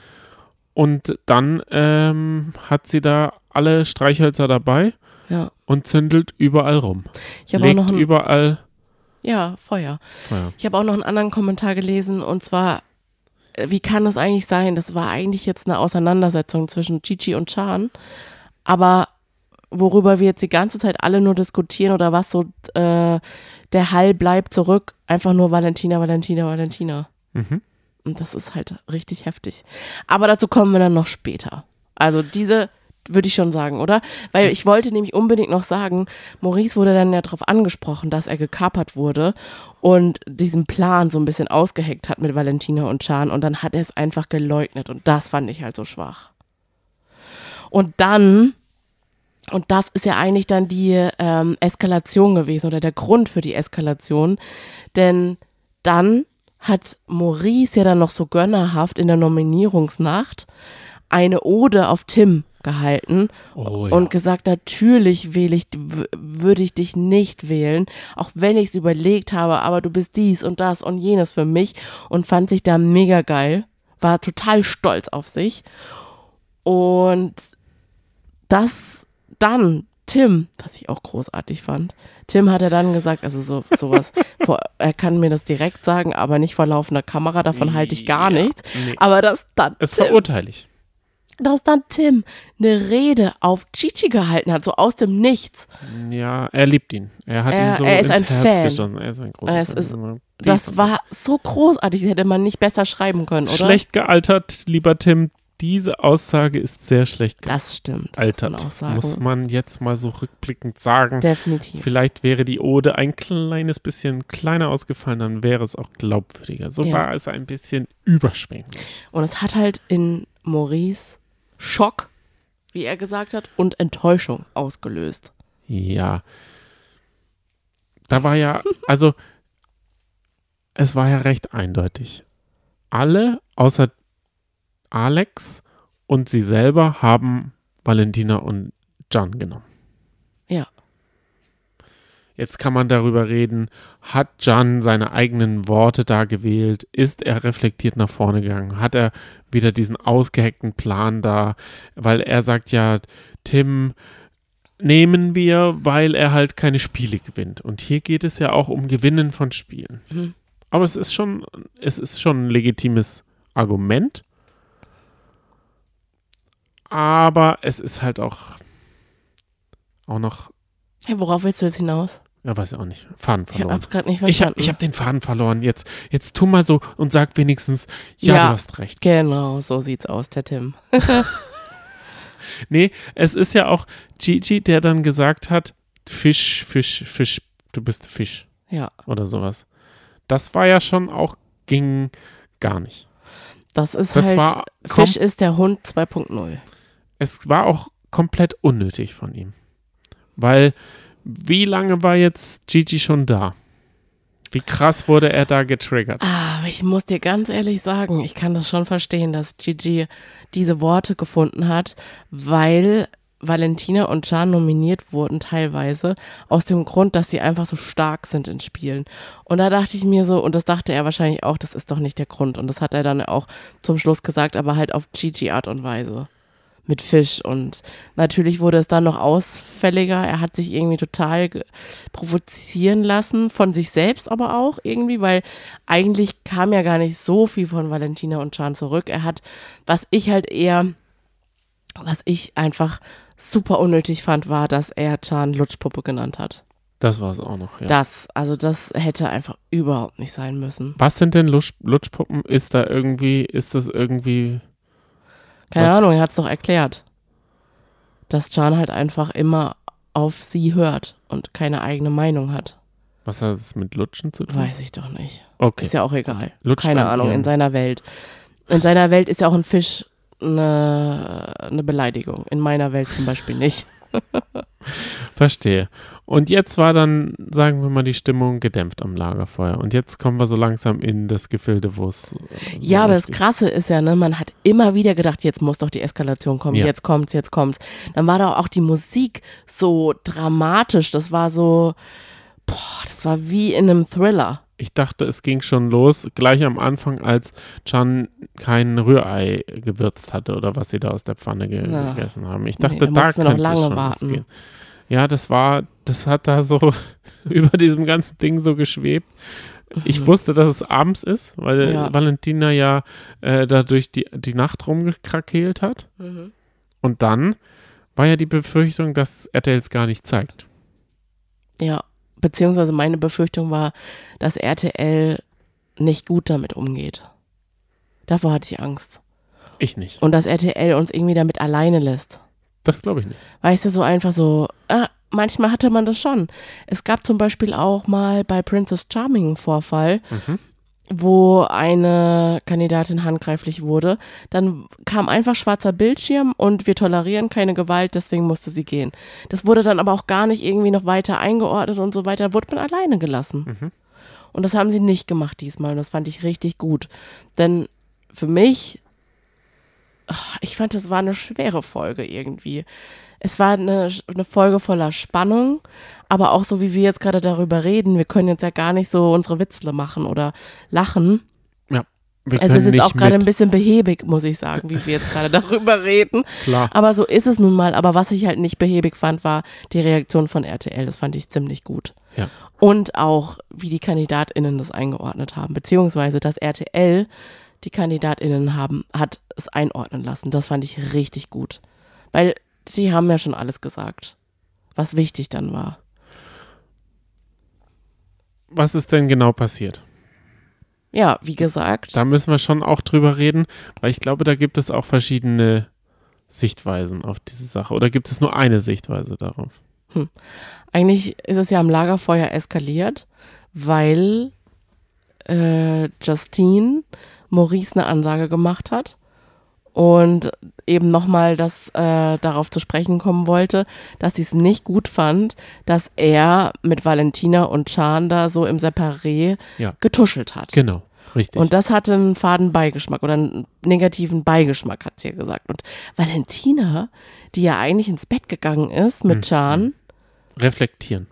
S2: Und dann ähm, hat sie da alle Streichhölzer dabei
S1: Ja.
S2: und zündelt überall rum.
S1: Ich habe auch noch einen,
S2: überall
S1: ja, Feuer.
S2: Feuer.
S1: Ich habe auch noch einen anderen Kommentar gelesen und zwar, äh, wie kann es eigentlich sein? Das war eigentlich jetzt eine Auseinandersetzung zwischen Chichi und Chan, aber worüber wir jetzt die ganze Zeit alle nur diskutieren oder was so äh, der Hall bleibt zurück, einfach nur Valentina, Valentina, Valentina.
S2: Mhm.
S1: Und das ist halt richtig heftig. Aber dazu kommen wir dann noch später. Also diese würde ich schon sagen, oder? Weil ich wollte nämlich unbedingt noch sagen, Maurice wurde dann ja darauf angesprochen, dass er gekapert wurde und diesen Plan so ein bisschen ausgeheckt hat mit Valentina und Chan und dann hat er es einfach geleugnet und das fand ich halt so schwach. Und dann, und das ist ja eigentlich dann die ähm, Eskalation gewesen oder der Grund für die Eskalation, denn dann hat Maurice ja dann noch so gönnerhaft in der Nominierungsnacht eine Ode auf Tim gehalten
S2: Oh ja.
S1: und gesagt, natürlich wähle ich, würde ich dich nicht wählen, auch wenn ich es überlegt habe, aber du bist dies und das und jenes für mich und fand sich da mega geil, war total stolz auf sich und das dann Tim, was ich auch großartig fand. Tim hat er dann gesagt, also so sowas, [laughs] vor, er kann mir das direkt sagen, aber nicht vor laufender Kamera, davon halte ich gar
S2: Ja,
S1: nichts.
S2: nee.
S1: Aber das dann
S2: Es
S1: Tim,
S2: verurteile ich.
S1: Dass dann Tim eine Rede auf Chichi gehalten hat, so aus dem Nichts.
S2: Ja, er liebt ihn. Er hat
S1: Er-
S2: ihn so
S1: er ist
S2: ins
S1: ein
S2: Herz
S1: Fan.
S2: geschossen. Er ist ein großer
S1: Es
S2: Fan.
S1: ist-
S2: Also,
S1: Das war so großartig, das hätte man nicht besser schreiben können, oder?
S2: Schlecht gealtert, lieber Tim. Diese Aussage ist sehr schlecht
S1: Das stimmt.
S2: gealtert.
S1: Muss man.
S2: Muss man jetzt mal so rückblickend sagen.
S1: Definitiv.
S2: Vielleicht wäre die Ode ein kleines bisschen kleiner ausgefallen, dann wäre es auch glaubwürdiger. So
S1: Ja.
S2: war es ein bisschen überschwänglich.
S1: Und es hat halt in Maurice Schock, wie er gesagt hat, und Enttäuschung ausgelöst.
S2: Ja. Da war ja, also, es war ja recht eindeutig. Alle außer Alex und sie selber haben Valentina und Jan genommen. Jetzt kann man darüber reden, hat Jan seine eigenen Worte da gewählt? Ist er reflektiert nach vorne gegangen? Hat er wieder diesen ausgehackten Plan da? Weil er sagt ja, Tim nehmen wir, weil er halt keine Spiele gewinnt. Und hier geht es ja auch um Gewinnen von Spielen.
S1: Mhm.
S2: Aber es ist schon, es ist schon ein legitimes Argument. Aber es ist halt auch, auch noch
S1: Hey, worauf willst du jetzt hinaus?
S2: Ja, weiß ich auch nicht. Faden
S1: Ich
S2: verloren.
S1: hab's gerade nicht
S2: Ich habe
S1: verstanden.
S2: ich hab den Faden verloren. Jetzt, jetzt tu mal so und sag wenigstens, ja,
S1: Ja.
S2: du hast recht.
S1: genau, so sieht's aus, der Tim. [laughs] [laughs]
S2: Nee, es ist ja auch Gigi, der dann gesagt hat, Fisch, Fisch, Fisch, du bist Fisch
S1: Ja,
S2: oder sowas. Das war ja schon auch, ging gar nicht.
S1: das ist
S2: Das
S1: halt,
S2: war,
S1: Fisch ist der Hund 2.0.
S2: es war auch komplett unnötig von ihm. Weil, wie lange war jetzt Gigi schon da? Wie krass wurde er da getriggert?
S1: Ah, ich muss dir ganz ehrlich sagen, ich kann das schon verstehen, dass Gigi diese Worte gefunden hat, weil Valentina und Can nominiert wurden teilweise aus dem Grund, dass sie einfach so stark sind in Spielen. Und da dachte ich mir so, und das dachte er wahrscheinlich auch, das ist doch nicht der Grund. Und das hat er dann auch zum Schluss gesagt, aber halt auf Gigi-Art und Weise. Mit Fisch. Und natürlich wurde es dann noch ausfälliger. Er hat sich irgendwie total provozieren lassen, von sich selbst aber auch irgendwie, weil eigentlich kam ja gar nicht so viel von Valentina und Can zurück. Er hat, was ich halt eher, was ich einfach super unnötig fand, war, dass er Can Lutschpuppe genannt hat.
S2: Das war es auch noch, ja.
S1: Das, also das hätte einfach überhaupt nicht sein müssen.
S2: Was sind denn Lutsch, Lutschpuppen? Ist da irgendwie, ist das irgendwie,
S1: Keine
S2: Was?
S1: Ahnung, er hat es doch erklärt. Dass Can halt einfach immer auf sie hört und keine eigene Meinung hat.
S2: was hat das mit Lutschen zu tun?
S1: Weiß ich doch nicht.
S2: Okay.
S1: Ist ja auch egal.
S2: Lutscht
S1: Keine Ahnung,
S2: ihrem-
S1: in seiner Welt. In seiner Welt ist ja auch ein Fisch eine, eine Beleidigung. In meiner Welt zum Beispiel nicht. [laughs]
S2: Verstehe. Und jetzt war dann, sagen wir mal, die Stimmung gedämpft am Lagerfeuer. Und jetzt kommen wir so langsam in das Gefilde, wo es. so
S1: Ja, aber das Krasse ist ja, ne, man hat immer wieder gedacht, jetzt muss doch die Eskalation kommen,
S2: Ja.
S1: jetzt kommt's, jetzt kommt's. Dann war da auch die Musik so dramatisch, das war so, boah, das war wie in einem Thriller.
S2: Ich dachte, es ging schon los, gleich am Anfang, als Chan kein Rührei gewürzt hatte oder was sie da aus der Pfanne ge
S1: Ja.
S2: gegessen haben. Ich
S1: Nee,
S2: dachte,
S1: da
S2: da könnte es schon
S1: warten.
S2: losgehen. Ja, das war, das hat da so [laughs] über diesem ganzen Ding so geschwebt. Ich wusste, dass es abends ist, weil
S1: Mhm. Ja.
S2: Valentina ja äh, dadurch die, die Nacht rumgekrakeelt hat.
S1: Mhm.
S2: Und dann war ja die Befürchtung, dass RTL es gar nicht zeigt.
S1: Ja, beziehungsweise meine Befürchtung war, dass RTL nicht gut damit umgeht. Davor hatte ich Angst.
S2: Ich nicht.
S1: Und dass RTL uns irgendwie damit alleine lässt.
S2: Das glaube ich nicht.
S1: Weißt du, so einfach so, ah, manchmal hatte man das schon. Es gab zum Beispiel auch mal bei Princess Charming einen Vorfall,
S2: Mhm.
S1: Wo eine Kandidatin handgreiflich wurde. Dann kam einfach schwarzer Bildschirm und wir tolerieren keine Gewalt, deswegen musste sie gehen. Das wurde dann aber auch gar nicht irgendwie noch weiter eingeordnet und so weiter. Da wurde man alleine gelassen.
S2: Mhm.
S1: Und das haben sie nicht gemacht diesmal und das fand ich richtig gut. Denn für mich, ich fand, das war eine schwere Folge irgendwie. Es war eine, eine Folge voller Spannung, aber auch so, wie wir jetzt gerade darüber reden, wir können jetzt ja gar nicht so unsere Witzle machen oder lachen.
S2: Wir
S1: Es ist jetzt auch gerade ein bisschen behäbig, muss ich sagen, wie wir jetzt gerade [laughs] darüber reden.
S2: klar.
S1: Aber so ist es nun mal. Aber was ich halt nicht behäbig fand, war die Reaktion von RTL. Das fand ich ziemlich gut.
S2: Ja.
S1: Und auch, wie die KandidatInnen das eingeordnet haben. Beziehungsweise, dass RTL die KandidatInnen haben, hat es einordnen lassen. Das fand ich richtig gut. Weil sie haben ja schon alles gesagt, was wichtig dann war.
S2: Was ist denn genau passiert?
S1: Ja, wie gesagt.
S2: Da müssen wir schon auch drüber reden, weil ich glaube, da gibt es auch verschiedene Sichtweisen auf diese Sache. Oder gibt es nur eine Sichtweise darauf?
S1: Hm. Eigentlich ist es ja am Lagerfeuer eskaliert, weil äh, Justine Maurice eine Ansage gemacht hat und eben nochmal das äh, darauf zu sprechen kommen wollte, dass sie es nicht gut fand, dass er mit Valentina und Chan da so im Separé
S2: Ja.
S1: getuschelt hat.
S2: Genau, richtig.
S1: Und das hatte einen faden Beigeschmack oder einen negativen Beigeschmack, hat sie ja gesagt. Und Valentina, die ja eigentlich ins Bett gegangen ist mit
S2: Mhm.
S1: Chan
S2: Reflektieren.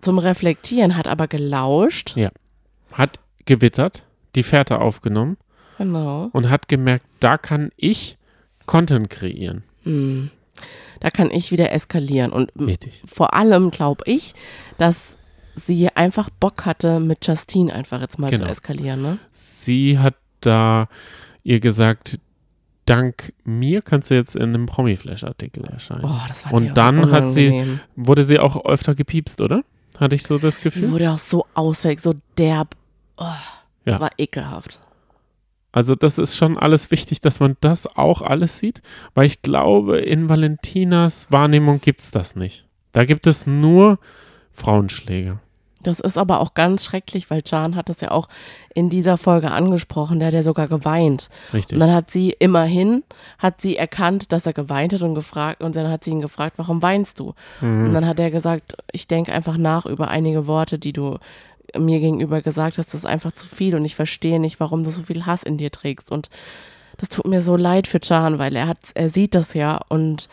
S1: zum Reflektieren, hat aber gelauscht.
S2: Hat gewittert, die Fährte aufgenommen
S1: Genau.
S2: und hat gemerkt, da kann ich Content kreieren.
S1: Hm. Da kann ich wieder eskalieren. Und
S2: Richtig.
S1: vor allem glaube ich, dass sie einfach Bock hatte, mit Justine einfach jetzt mal
S2: Genau.
S1: zu eskalieren. Ne?
S2: Sie hat da ihr gesagt, dank mir kannst du jetzt in einem Promi-Flash-Artikel erscheinen.
S1: Oh, das war
S2: Und dann hat sie-. Wurde sie auch öfter gepiepst, oder? Hatte ich so das
S1: Die
S2: Gefühl?
S1: wurde auch so ausfällig, so derb. Oh,
S2: Ja.
S1: Das war ekelhaft.
S2: Also das ist schon alles wichtig, dass man das auch alles sieht, weil ich glaube, in Valentinas Wahrnehmung gibt es das nicht. Da gibt es nur Frauenschläge.
S1: Das ist aber auch ganz schrecklich, weil Can hat das ja auch in dieser Folge angesprochen. Der hat ja sogar geweint.
S2: Richtig.
S1: Und dann hat sie immerhin, hat sie erkannt, dass er geweint hat und gefragt, und dann hat sie ihn gefragt, warum weinst du? Und
S2: Mhm.
S1: dann hat er gesagt, ich denke einfach nach über einige Worte, die du mir gegenüber gesagt hast, das ist einfach zu viel und ich verstehe nicht, warum du so viel Hass in dir trägst. Und das tut mir so leid für Can, weil er hat, er sieht das ja und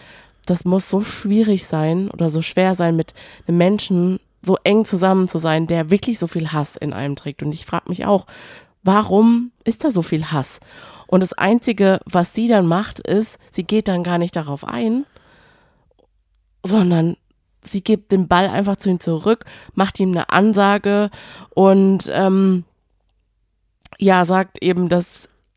S1: das muss so schwierig sein oder so schwer sein, mit einem Menschen so eng zusammen zu sein, der wirklich so viel Hass in einem trägt. Und ich frage mich auch, warum ist da so viel Hass? Und das Einzige, was sie dann macht, ist, sie geht dann gar nicht darauf ein, sondern sie gibt den Ball einfach zu ihm zurück, macht ihm eine Ansage und ähm, ja, sagt eben, dass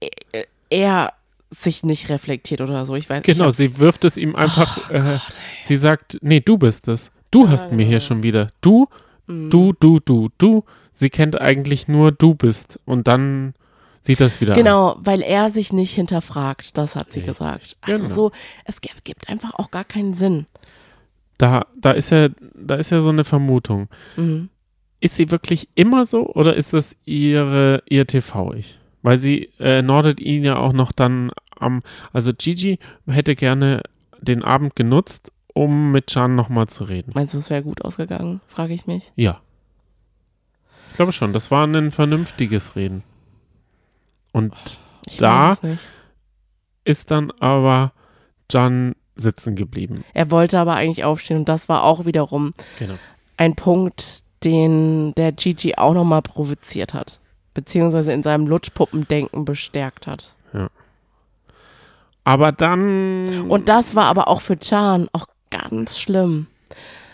S1: er- er sich nicht reflektiert oder so. Ich weiß
S2: Genau,
S1: ich
S2: sie wirft es ihm einfach, äh, sie sagt, nee, du bist es. Du hast mir hier schon wieder. Du,
S1: Mm.
S2: du, du, du, du. Sie kennt eigentlich nur du bist. Und dann sieht das wieder an.
S1: Genau, weil er sich nicht hinterfragt, das hat sie
S2: Richtig.
S1: gesagt. Also
S2: Genau.
S1: so, es gibt einfach auch gar keinen Sinn.
S2: Da, da, ist ja, da ist ja so eine Vermutung.
S1: Mhm.
S2: Ist sie wirklich immer so oder ist das ihre, ihr TV-Ich? Weil sie äh, nordet ihn ja auch noch dann am, also Gigi hätte gerne den Abend genutzt, um mit Chan nochmal zu reden.
S1: Meinst du, es wäre gut ausgegangen, frage ich mich.
S2: Ja. Ich glaube schon, das war ein vernünftiges Reden. Und
S1: Ich
S2: Da- ist dann aber Can sitzen geblieben.
S1: Er wollte aber eigentlich aufstehen und das war auch wiederum
S2: Genau.
S1: ein Punkt, den der Gigi auch nochmal provoziert hat. Beziehungsweise in seinem Lutschpuppendenken bestärkt hat.
S2: Aber dann.
S1: Und das war aber auch für Can auch ganz schlimm.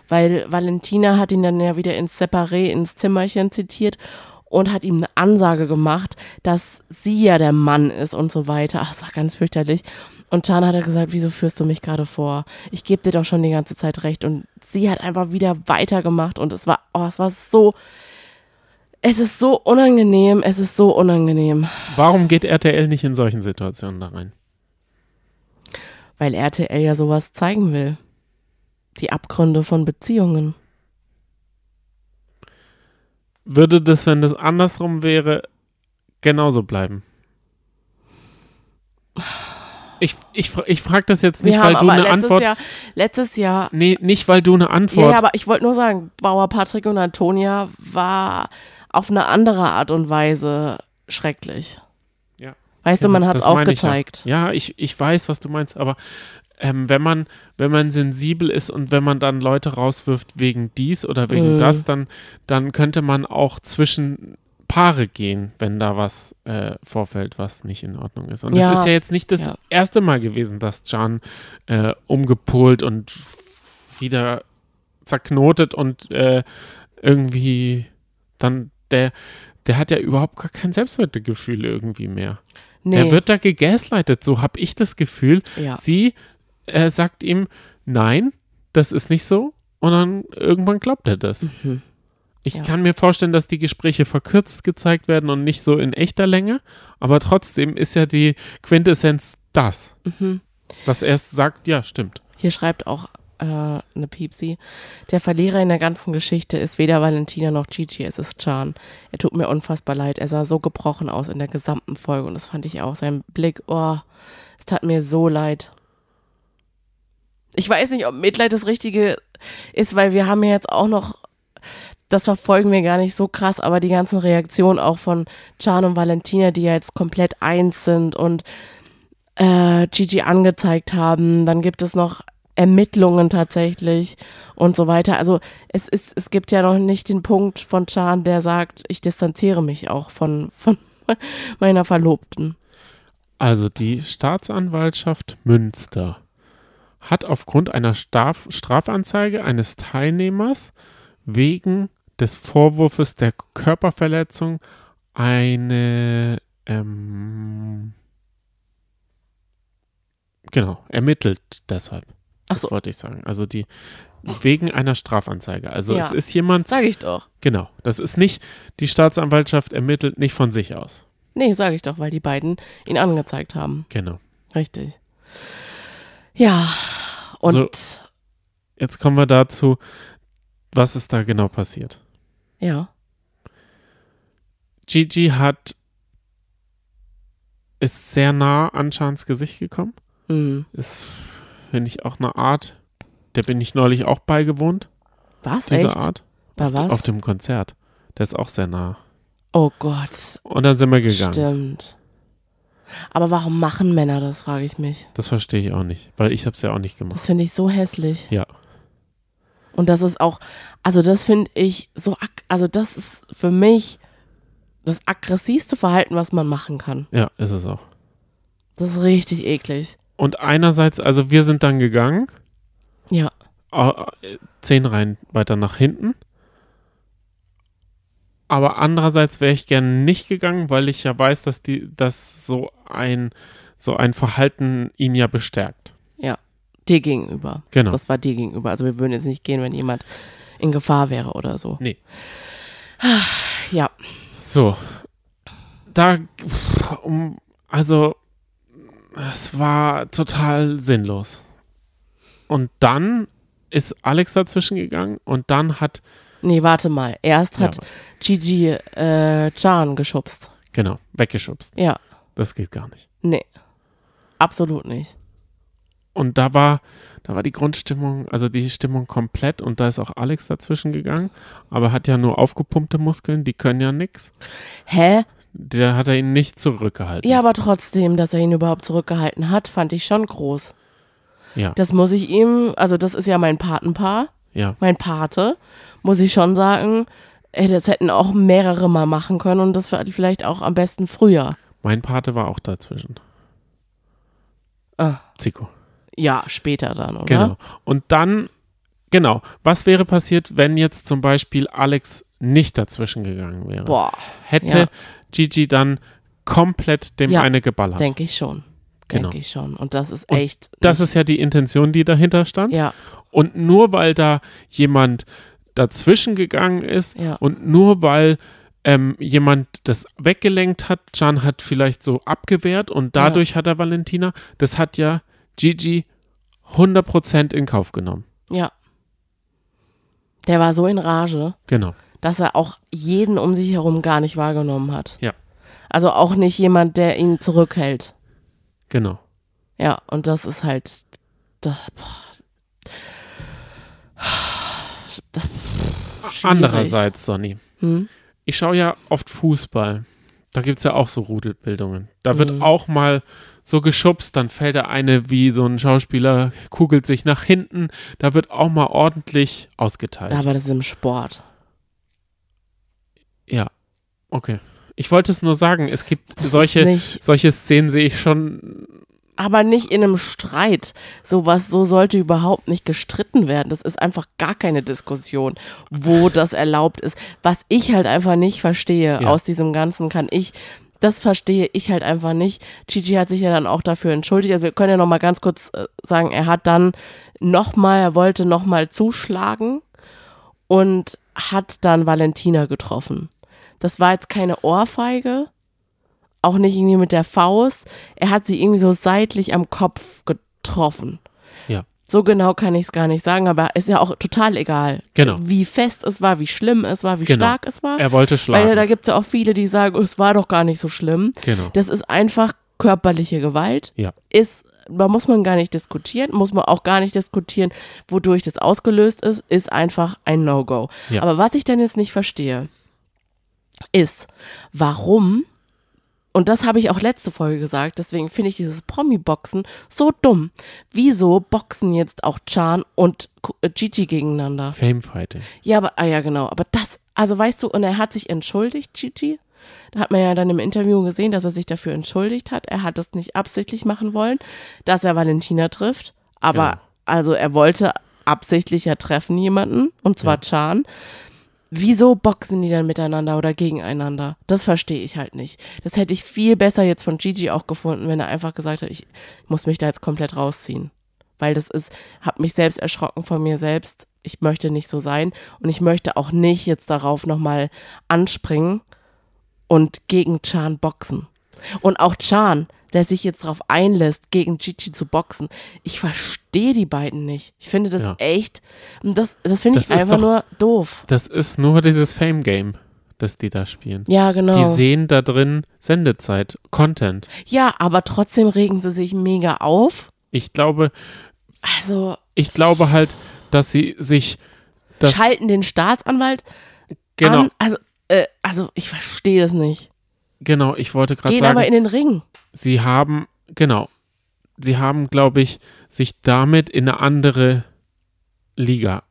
S1: Weil Valentina hat ihn dann ja wieder ins Separé, ins Zimmerchen zitiert und hat ihm eine Ansage gemacht, dass sie ja der Mann ist und so weiter. Ach, es war ganz fürchterlich. Und Can hat gesagt, wieso führst du mich gerade vor? Ich gebe dir doch schon die ganze Zeit recht. Und sie hat einfach wieder weitergemacht und es war, oh, es war so, es ist so unangenehm, es ist so unangenehm.
S2: warum geht RTL nicht in solchen Situationen da rein?
S1: Weil RTL ja sowas zeigen will. Die Abgründe von Beziehungen.
S2: Würde das, wenn das andersrum wäre, genauso bleiben? Ich, ich, ich frage das jetzt nicht,
S1: Wir
S2: weil du
S1: aber
S2: eine
S1: letztes
S2: Antwort.
S1: Jahr, letztes Jahr,
S2: Nee, nicht weil du eine
S1: ja,
S2: Antwort.
S1: ja, aber ich wollte nur sagen, Bauer Patrick und Antonia war auf eine andere Art und Weise schrecklich.
S2: Ja.
S1: Weißt du, man hat es auch
S2: meine ich
S1: gezeigt.
S2: Ja, ja ich, ich weiß, was du meinst, aber ähm, wenn man, wenn man sensibel ist und wenn man dann Leute rauswirft wegen dies oder wegen
S1: Mhm.
S2: das, dann, dann könnte man auch zwischen Paare gehen, wenn da was äh, vorfällt, was nicht in Ordnung ist. Und es
S1: Ja.
S2: ist ja jetzt nicht das
S1: Ja.
S2: erste Mal gewesen, dass Can äh, umgepolt und wieder zerknotet und äh, irgendwie dann der, der hat ja überhaupt gar kein Selbstwertgefühl irgendwie mehr.
S1: Nee.
S2: Der wird da gegaslightet, so habe ich das Gefühl.
S1: ja.
S2: Sie äh, sagt ihm, nein, das ist nicht so. Und dann irgendwann glaubt er das.
S1: Mhm.
S2: Ich
S1: Ja.
S2: kann mir vorstellen, dass die Gespräche verkürzt gezeigt werden und nicht so in echter Länge. Aber trotzdem ist ja die Quintessenz das.
S1: Mhm.
S2: Was er sagt, ja, stimmt.
S1: Hier schreibt auch äh, eine Piepsi. Der Verlierer in der ganzen Geschichte ist weder Valentina noch Gigi, es ist Chan. Er tut mir unfassbar leid. Er sah so gebrochen aus in der gesamten Folge und das fand ich auch. Sein Blick, oh, es tat mir so leid. Ich weiß nicht, ob Mitleid das Richtige ist, weil wir haben ja jetzt auch noch, das verfolgen wir gar nicht so krass, aber die ganzen Reaktionen auch von Chan und Valentina, die ja jetzt komplett eins sind und äh, Gigi angezeigt haben. Dann gibt es noch Ermittlungen tatsächlich und so weiter. Also es ist, es gibt ja noch nicht den Punkt von Chan, der sagt, ich distanziere mich auch von, von [laughs] meiner Verlobten.
S2: Also die Staatsanwaltschaft Münster hat aufgrund einer Straf Strafanzeige eines Teilnehmers wegen des Vorwurfs der Körperverletzung eine ähm, genau ermittelt deshalb.
S1: Ach
S2: Das
S1: so.
S2: wollte ich sagen. Also die wegen einer Strafanzeige. Also
S1: Ja.
S2: es ist jemand
S1: Sag ich doch.
S2: genau. Das ist nicht die Staatsanwaltschaft ermittelt nicht von sich aus.
S1: Nee, sag ich doch, weil die beiden ihn angezeigt haben.
S2: Genau.
S1: Richtig. Ja. Und
S2: So. Jetzt kommen wir dazu, was ist da genau passiert.
S1: Ja.
S2: Gigi hat ist sehr nah an Chans Gesicht gekommen.
S1: Mhm.
S2: Ist, finde ich, auch eine Art. Der bin ich neulich auch beigewohnt,
S1: Was?
S2: diese
S1: Echt?
S2: Art.
S1: Bei
S2: auf,
S1: was?
S2: Auf dem Konzert. Der ist auch sehr nah.
S1: oh Gott.
S2: Und dann sind wir gegangen.
S1: Stimmt. Aber warum machen Männer das, frage ich mich.
S2: Das verstehe ich auch nicht, weil ich habe es ja auch nicht gemacht.
S1: Das finde ich so hässlich.
S2: Ja.
S1: Und das ist auch, also das finde ich so, also das ist für mich das aggressivste Verhalten, was man machen kann.
S2: Ja, ist es auch.
S1: Das ist richtig eklig.
S2: Und einerseits, also wir sind dann gegangen,
S1: Ja.
S2: zehn Reihen weiter nach hinten. Aber andererseits wäre ich gerne nicht gegangen, weil ich ja weiß, dass die, dass so ein, so ein Verhalten ihn ja bestärkt.
S1: Dir gegenüber.
S2: Genau.
S1: Das war dir gegenüber. Also wir würden jetzt nicht gehen, wenn jemand in Gefahr wäre oder so.
S2: Nee.
S1: Ja.
S2: So. Da, um, also, es war total sinnlos. Und dann ist Alex dazwischen gegangen und dann hat,
S1: Nee, warte mal. Erst hat
S2: ja,
S1: Gigi äh, Chan geschubst.
S2: genau, weggeschubst.
S1: Ja.
S2: Das geht gar nicht.
S1: Nee. Absolut nicht.
S2: Und da war, da war die Grundstimmung, also die Stimmung komplett und da ist auch Alex dazwischen gegangen, aber hat ja nur aufgepumpte Muskeln, die können ja nix.
S1: Hä?
S2: Der hat er ihn nicht zurückgehalten.
S1: Ja, aber trotzdem, dass er ihn überhaupt zurückgehalten hat, fand ich schon groß.
S2: ja,
S1: Das muss ich ihm, also das ist ja mein Patenpaar,
S2: ja.
S1: mein Pate, muss ich schon sagen, ey, das hätten auch mehrere mal machen können und das vielleicht auch am besten früher.
S2: Mein Pate war auch dazwischen.
S1: Ah,
S2: Zico.
S1: Ja, später dann, oder?
S2: Genau. Und dann, genau, was wäre passiert, wenn jetzt zum Beispiel Alex nicht dazwischen gegangen wäre?
S1: Boah,
S2: Hätte
S1: ja.
S2: Gigi dann komplett dem
S1: Ja,
S2: eine geballert?
S1: denke ich schon.
S2: Genau.
S1: Denke ich schon. Und das ist echt.
S2: Das ist ja die Intention, die dahinter stand.
S1: Ja,
S2: Und nur weil da jemand dazwischen gegangen ist
S1: ja.
S2: und nur weil ähm, jemand das weggelenkt hat, Can hat vielleicht so abgewehrt und dadurch hat er Valentina, das hat ja Gigi 100% in Kauf genommen.
S1: Ja. Der war so in Rage,
S2: Genau.
S1: dass er auch jeden um sich herum gar nicht wahrgenommen hat.
S2: Ja.
S1: Also auch nicht jemand, der ihn zurückhält.
S2: Genau.
S1: Ja, und das ist halt. Das.
S2: Andererseits, Sonny,
S1: Hm?
S2: ich schaue ja oft Fußball. Da gibt es ja auch so Rudelbildungen. Da wird
S1: Mhm.
S2: auch mal so geschubst, dann fällt der eine wie so ein Schauspieler, kugelt sich nach hinten. Da wird auch mal ordentlich ausgeteilt.
S1: Aber das ist im Sport.
S2: Ja, okay. Ich wollte es nur sagen, es gibt
S1: Das
S2: solche, solche Szenen sehe ich schon.
S1: aber nicht in einem Streit. Sowas, so sollte überhaupt nicht gestritten werden. Das ist einfach gar keine Diskussion, wo das erlaubt ist. Was ich halt einfach nicht verstehe
S2: Ja.
S1: aus diesem Ganzen, kann ich das verstehe ich halt einfach nicht. Gigi hat sich ja dann auch dafür entschuldigt. Also wir können ja noch mal ganz kurz äh, sagen, er hat dann noch mal, er wollte noch mal zuschlagen und hat dann Valentina getroffen. Das war jetzt keine Ohrfeige, auch nicht irgendwie mit der Faust. Er hat sie irgendwie so seitlich am Kopf getroffen. So genau kann ich es gar nicht sagen, aber ist ja auch total egal.
S2: Genau.
S1: Wie fest es war, wie schlimm es war, wie
S2: Genau.
S1: stark es war.
S2: Er wollte schlagen.
S1: Weil da gibt es ja auch viele, die sagen, "Oh, es war doch gar nicht so schlimm.
S2: genau.
S1: Das ist einfach körperliche Gewalt.
S2: Ja.
S1: Ist, da muss man gar nicht diskutieren, muss man auch gar nicht diskutieren, wodurch das ausgelöst ist, ist einfach ein No-Go.
S2: Ja.
S1: Aber was ich denn jetzt nicht verstehe, ist, warum, und das habe ich auch letzte Folge gesagt, deswegen finde ich dieses Promi-Boxen so dumm. Wieso boxen jetzt auch Chan und äh, Gigi gegeneinander?
S2: Famefighting.
S1: Ja, aber, ah ja, genau. Aber das, also weißt du, und er hat sich entschuldigt, Gigi. Da hat man ja dann im Interview gesehen, dass er sich dafür entschuldigt hat. Er hat das nicht absichtlich machen wollen, dass er Valentina trifft. Aber,
S2: Genau.
S1: also er wollte absichtlich ja treffen jemanden, und zwar
S2: Ja.
S1: Chan. Wieso boxen die dann miteinander oder gegeneinander? Das verstehe ich halt nicht. Das hätte ich viel besser jetzt von Gigi auch gefunden, wenn er einfach gesagt hat, ich muss mich da jetzt komplett rausziehen. Weil das ist, hab mich selbst erschrocken von mir selbst. Ich möchte nicht so sein und ich möchte auch nicht jetzt darauf nochmal anspringen und gegen Chan boxen. Und auch Chan, der sich jetzt darauf einlässt, gegen Gigi zu boxen. Ich verstehe die beiden nicht. Ich finde das
S2: Ja.
S1: echt, das, das finde ich einfach
S2: doch-
S1: nur doof.
S2: Das ist nur dieses Fame-Game, das die da spielen.
S1: Ja, genau.
S2: Die sehen da drin Sendezeit, Content.
S1: Ja, aber trotzdem regen sie sich mega auf.
S2: Ich glaube,
S1: Also
S2: ich glaube halt, dass sie sich das
S1: schalten den Staatsanwalt
S2: genau,
S1: an. Also, äh, also ich verstehe das nicht.
S2: genau, ich wollte gerade
S1: Gehen
S2: sagen,
S1: aber in den Ring.
S2: Sie haben genau, sie haben glaube ich sich damit in eine andere Liga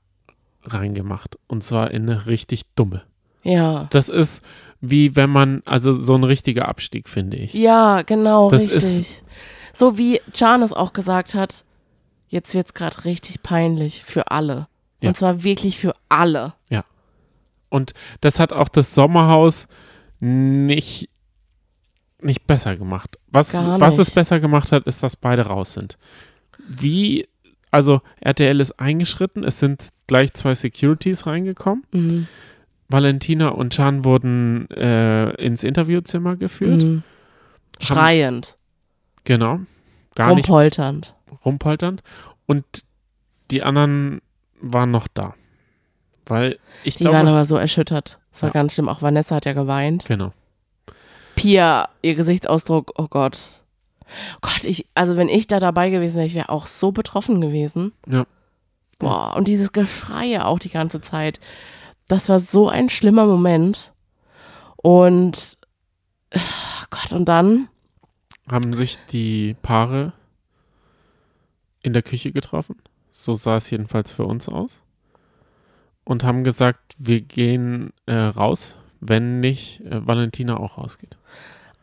S2: reingemacht und zwar in eine richtig dumme.
S1: Ja.
S2: Das ist wie wenn man also so ein richtiger Abstieg finde ich.
S1: Ja, genau,
S2: Das
S1: richtig. So wie Can es auch gesagt hat, jetzt wird es gerade richtig peinlich für alle.
S2: Ja.
S1: Und zwar wirklich für alle.
S2: Und das hat auch das Sommerhaus nicht, nicht besser gemacht. Was,
S1: Gar
S2: was es
S1: nicht.
S2: besser gemacht hat, ist, dass beide raus sind. Wie, also RTL ist eingeschritten, es sind gleich zwei Securities reingekommen.
S1: Mhm.
S2: Valentina und Chan wurden äh, ins Interviewzimmer geführt.
S1: Mhm. Schreiend,
S2: Genau. Gar nicht
S1: rumpolternd.
S2: rumpolternd. Und die anderen waren noch da. Weil ich
S1: Die
S2: glaube.
S1: waren aber so erschüttert. Es war
S2: Ja.
S1: ganz schlimm. Auch Vanessa hat ja geweint.
S2: genau.
S1: Pia, ihr Gesichtsausdruck, oh Gott. Gott, ich, also wenn ich da dabei gewesen wäre, ich wäre auch so betroffen gewesen.
S2: Ja.
S1: Boah, und dieses Geschrei auch die ganze Zeit. Das war so ein schlimmer Moment. Und ah, Gott, und dann,
S2: haben sich die Paare in der Küche getroffen. So sah es jedenfalls für uns aus. Und haben gesagt, wir gehen äh, raus, wenn nicht äh, Valentina auch rausgeht.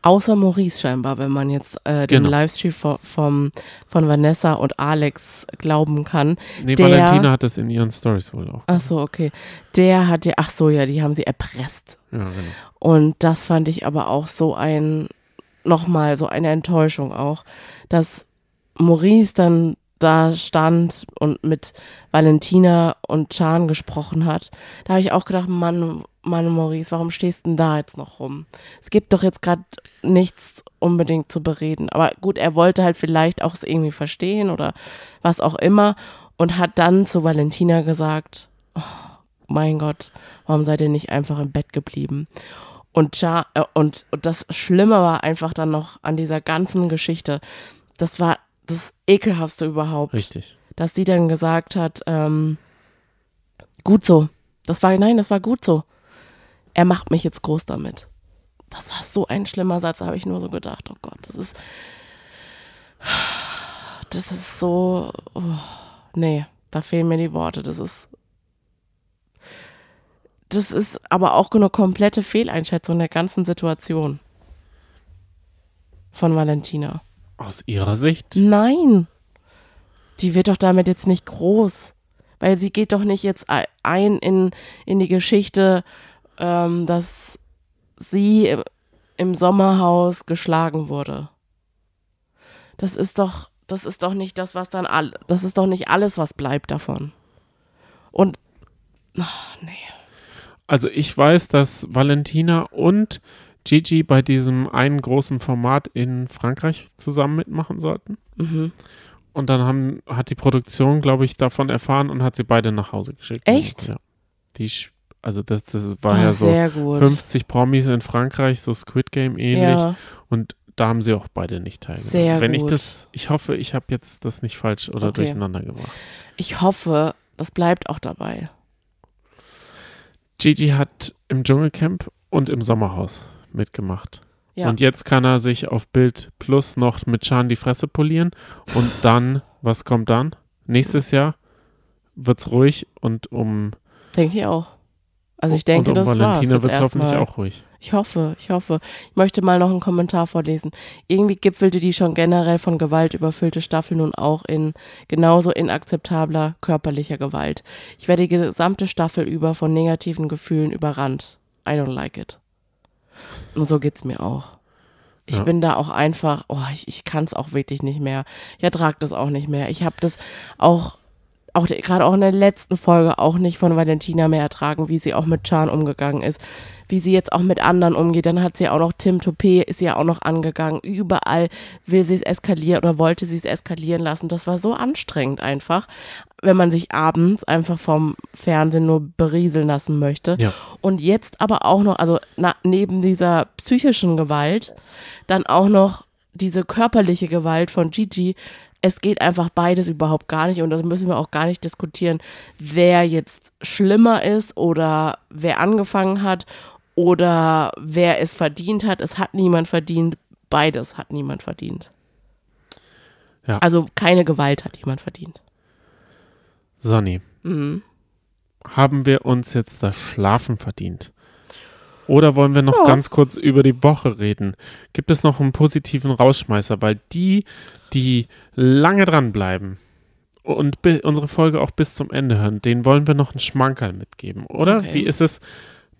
S1: außer Maurice scheinbar, wenn man jetzt äh, dem
S2: Genau.
S1: Livestream von, vom, von Vanessa und Alex glauben kann.
S2: Nee,
S1: Der-
S2: Valentina hat das in ihren Stories wohl auch.
S1: Ach so, okay. Der hat ja, ach so, ja, die haben sie erpresst.
S2: Ja, genau.
S1: Und das fand ich aber auch so ein, nochmal so eine Enttäuschung auch, dass Maurice dann da stand und mit Valentina und Chan gesprochen hat. Da habe ich auch gedacht, Mann, Mann, Maurice, warum stehst du denn da jetzt noch rum? Es gibt doch jetzt gerade nichts unbedingt zu bereden. Aber gut, er wollte halt vielleicht auch es irgendwie verstehen oder was auch immer und hat dann zu Valentina gesagt, oh, mein Gott, warum seid ihr nicht einfach im Bett geblieben? Und, ja, äh, und, und das Schlimme war einfach dann noch an dieser ganzen Geschichte, das war das ekelhaftste überhaupt,
S2: Richtig.
S1: dass sie dann gesagt hat, ähm, gut so. Das war, nein, das war gut so. Er macht mich jetzt groß damit. Das war so ein schlimmer Satz, da habe ich nur so gedacht, oh Gott, das ist, das ist so, oh, nee, da fehlen mir die Worte, das ist, das ist aber auch eine komplette Fehleinschätzung der ganzen Situation von Valentina.
S2: Aus ihrer Sicht.
S1: Nein. Die wird doch damit jetzt nicht groß. Weil sie geht doch nicht jetzt ei- ein in, in die Geschichte, ähm, dass sie im Sommerhaus geschlagen wurde. Das ist doch, das ist doch nicht das, was dann all, das ist doch nicht alles, was bleibt davon. Und, ach, nee.
S2: Also ich weiß, dass Valentina und Gigi bei diesem einen großen Format in Frankreich zusammen mitmachen sollten.
S1: Mhm.
S2: Und dann haben, hat die Produktion, glaube ich, davon erfahren und hat sie beide nach Hause geschickt.
S1: Echt?
S2: Ja. Die, also das, das war
S1: Ah,
S2: ja so
S1: sehr gut.
S2: 50 Promis in Frankreich, so Squid Game ähnlich.
S1: Ja,
S2: Und da haben sie auch beide nicht teilgenommen.
S1: Sehr
S2: Wenn ich
S1: gut.
S2: das, ich hoffe, ich habe jetzt das nicht falsch oder
S1: Okay.
S2: durcheinander gebracht.
S1: ich hoffe, das bleibt auch dabei.
S2: Gigi hat im Dschungelcamp und im Sommerhaus mitgemacht.
S1: Ja.
S2: Und jetzt kann er sich auf Bild Plus noch mit Chan die Fresse polieren. Und dann, was kommt dann? Nächstes Jahr wird's ruhig und um,
S1: Denke ich auch. Also ich denke,
S2: und um
S1: das war's
S2: Valentina wird's hoffentlich auch ruhig.
S1: Ich hoffe, ich hoffe. Ich möchte mal noch einen Kommentar vorlesen. Irgendwie gipfelte die schon generell von Gewalt überfüllte Staffel nun auch in genauso inakzeptabler körperlicher Gewalt. Ich werde die gesamte Staffel über von negativen Gefühlen überrannt. I don't like it. Und so geht's mir auch. Ich
S2: Ja.
S1: bin da auch einfach, oh, ich, ich kann es auch wirklich nicht mehr. Ich ertrage das auch nicht mehr. Ich habe das auch, auch gerade auch in der letzten Folge auch nicht von Valentina mehr ertragen, wie sie auch mit Chan umgegangen ist, wie sie jetzt auch mit anderen umgeht. Dann hat sie auch noch Tim Toupé, ist ja auch noch angegangen. Überall will sie es eskalieren oder wollte sie es eskalieren lassen. Das war so anstrengend einfach, wenn man sich abends einfach vom Fernsehen nur berieseln lassen möchte.
S2: Ja.
S1: Und jetzt aber auch noch, also na, neben dieser psychischen Gewalt, dann auch noch diese körperliche Gewalt von Gigi. Es geht einfach beides überhaupt gar nicht und das müssen wir auch gar nicht diskutieren, wer jetzt schlimmer ist oder wer angefangen hat oder wer es verdient hat. Es hat niemand verdient. Beides hat niemand verdient.
S2: Ja.
S1: Also keine Gewalt hat jemand verdient.
S2: Sonny,
S1: Mhm.
S2: haben wir uns jetzt das Schlafen verdient? Oder wollen wir noch
S1: Ja.
S2: ganz kurz über die Woche reden? Gibt es noch einen positiven Rausschmeißer? Weil die, die lange dranbleiben und unsere Folge auch bis zum Ende hören, denen wollen wir noch einen Schmankerl mitgeben, oder?
S1: Okay.
S2: Wie ist es?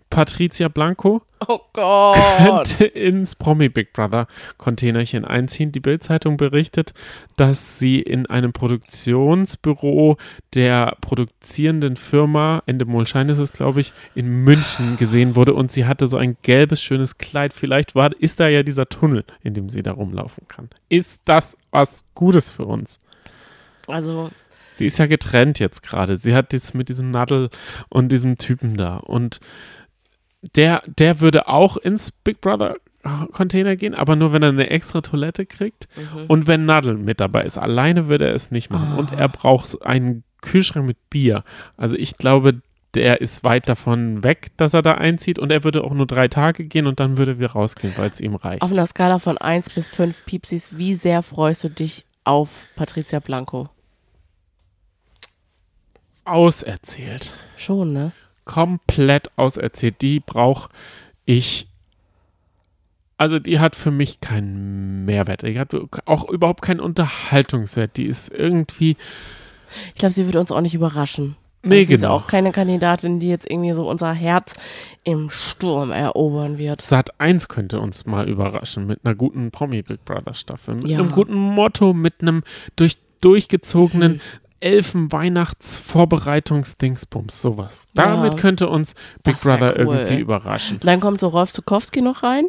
S2: Patricia Blanco
S1: Oh Gott.
S2: könnte ins Promi Big Brother Containerchen einziehen. Die Bild-Zeitung berichtet, dass sie in einem Produktionsbüro der produzierenden Firma, Endemol-Schein ist es, glaube ich, in München gesehen wurde und sie hatte so ein gelbes, schönes Kleid. Vielleicht war, ist da ja dieser Tunnel, in dem sie da rumlaufen kann. Ist das was Gutes für uns?
S1: Also,
S2: Sie ist ja getrennt jetzt gerade. Sie hat jetzt mit diesem Nadel und diesem Typen da. Und der, der würde auch ins Big Brother Container gehen, aber nur wenn er eine extra Toilette kriegt
S1: mhm.
S2: und wenn Nadel mit dabei ist. Alleine würde er es nicht machen. Und er braucht einen Kühlschrank mit Bier. Also ich glaube, der ist weit davon weg, dass er da einzieht und er würde auch nur drei Tage gehen und dann würde wir rausgehen, weil es ihm reicht.
S1: auf einer Skala von 1 bis 5 Piepsis, wie sehr freust du dich auf Patricia Blanco?
S2: Auserzählt.
S1: Schon, ne?
S2: Komplett auserzählt. Die brauche ich. Also die hat für mich keinen Mehrwert. Die hat auch überhaupt keinen Unterhaltungswert. Die ist irgendwie.
S1: Ich glaube, sie wird uns auch nicht überraschen.
S2: Nee,
S1: sie ist
S2: genau.
S1: auch keine Kandidatin, die jetzt irgendwie so unser Herz im Sturm erobern wird.
S2: Sat 1 könnte uns mal überraschen mit einer guten Promi Big Brother Staffel. Mit
S1: Ja.
S2: einem guten Motto, mit einem durch, durchgezogenen
S1: Mhm.
S2: Elfen-Weihnachts-Vorbereitungsdingsbums, sowas. Damit
S1: Ja.
S2: könnte uns Big
S1: Das
S2: Brother
S1: cool.
S2: irgendwie überraschen.
S1: Dann kommt so Rolf Zukowski noch rein.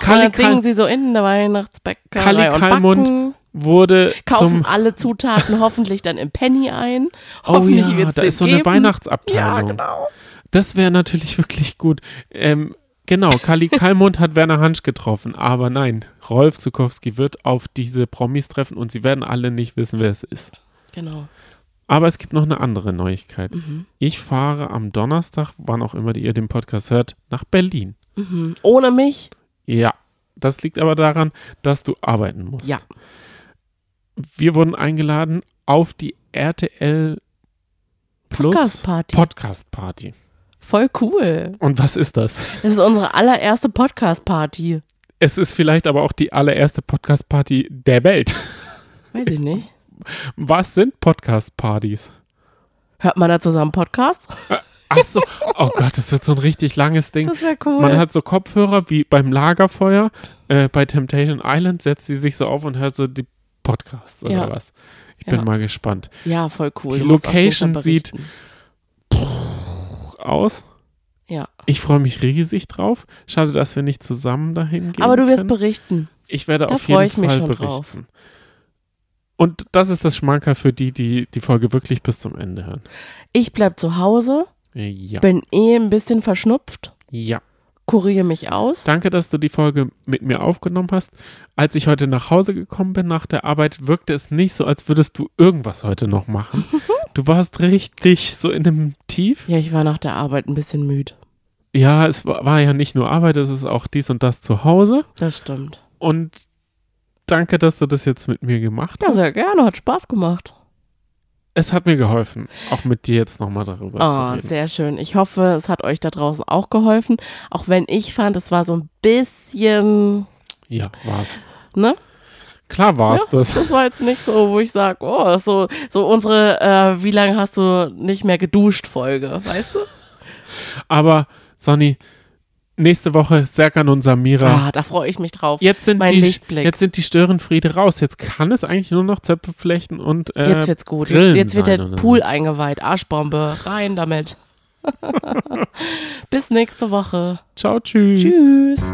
S2: Kali
S1: und dann singen sie so in der Weihnachtsbäckerei und
S2: Kalmund wurde
S1: kaufen
S2: zum
S1: alle Zutaten hoffentlich dann im Penny ein.
S2: Oh ja, da ist so eine
S1: geben.
S2: Weihnachtsabteilung.
S1: Ja, genau.
S2: Das wäre natürlich wirklich gut. Ähm, genau, Kali [laughs] Kalmund hat Werner Hansch getroffen, aber nein, Rolf Zukowski wird auf diese Promis treffen und sie werden alle nicht wissen, wer es ist.
S1: Genau.
S2: Aber es gibt noch eine andere Neuigkeit.
S1: Mhm.
S2: Ich fahre am Donnerstag, wann auch immer ihr den Podcast hört, nach Berlin.
S1: Mhm. Ohne mich?
S2: Ja, das liegt aber daran, dass du arbeiten musst.
S1: Ja.
S2: Wir wurden eingeladen auf die RTL Plus
S1: Podcast-Party.
S2: Podcast Party.
S1: Voll cool.
S2: Und was ist das?
S1: Das ist unsere allererste Podcast-Party.
S2: Es ist vielleicht aber auch die allererste Podcast-Party der Welt.
S1: Weiß ich nicht.
S2: Was sind Podcast-Partys?
S1: Hört man da zusammen Podcast?
S2: Ach so, oh Gott, das wird so ein richtig langes Ding.
S1: Das wäre cool.
S2: Man hat so Kopfhörer wie beim Lagerfeuer. Äh, bei Temptation Island setzt sie sich so auf und hört so die Podcasts oder
S1: Ja.
S2: was. Ich bin
S1: Ja.
S2: mal gespannt.
S1: ja, voll cool.
S2: Die Location sieht-. Aus.
S1: Ja.
S2: Ich freue mich riesig drauf. Schade, dass wir nicht zusammen dahin gehen.
S1: Aber du wirst
S2: können.
S1: berichten.
S2: Ich werde
S1: Da
S2: auf jeden Fall berichten.
S1: drauf.
S2: Und das ist das Schmankerl für die, die die Folge wirklich bis zum Ende hören.
S1: Ich bleib zu Hause,
S2: Ja.
S1: bin eh ein bisschen verschnupft,
S2: Ja.
S1: Kuriere mich aus.
S2: Danke, dass du die Folge mit mir aufgenommen hast. Als ich heute nach Hause gekommen bin nach der Arbeit, wirkte es nicht so, als würdest du irgendwas heute noch machen. [laughs] Du warst richtig so in einem Tief.
S1: Ja, ich war nach der Arbeit ein bisschen müde.
S2: Ja, es war, ja nicht nur Arbeit, es ist auch dies und das zu Hause.
S1: Das stimmt.
S2: Und danke, dass du das jetzt mit mir gemacht
S1: Ja,
S2: hast.
S1: sehr gerne, hat Spaß gemacht.
S2: Es hat mir geholfen, auch mit dir jetzt nochmal darüber zu
S1: Oh,
S2: reden.
S1: sehr schön. Ich hoffe, es hat euch da draußen auch geholfen. Auch wenn ich fand, es war so ein bisschen,
S2: Ja, war's.
S1: ne?
S2: Klar war's
S1: Ja,
S2: das.
S1: Das war jetzt nicht so, wo ich sage, oh, so, so unsere, äh, wie lange hast du nicht mehr geduscht Folge, weißt du?
S2: Aber, Sonny, nächste Woche Serkan und Samira.
S1: Ah, da freue ich mich drauf.
S2: Jetzt sind,
S1: mein
S2: die,
S1: Lichtblick.
S2: jetzt sind die Störenfriede raus. Jetzt kann es eigentlich nur noch Zöpfe flechten und äh,
S1: Jetzt wird's gut.
S2: Grillen
S1: Jetzt, jetzt wird der Pool eingeweiht. Arschbombe. Rein damit. [laughs] Bis nächste Woche.
S2: Ciao, tschüss.
S1: Tschüss.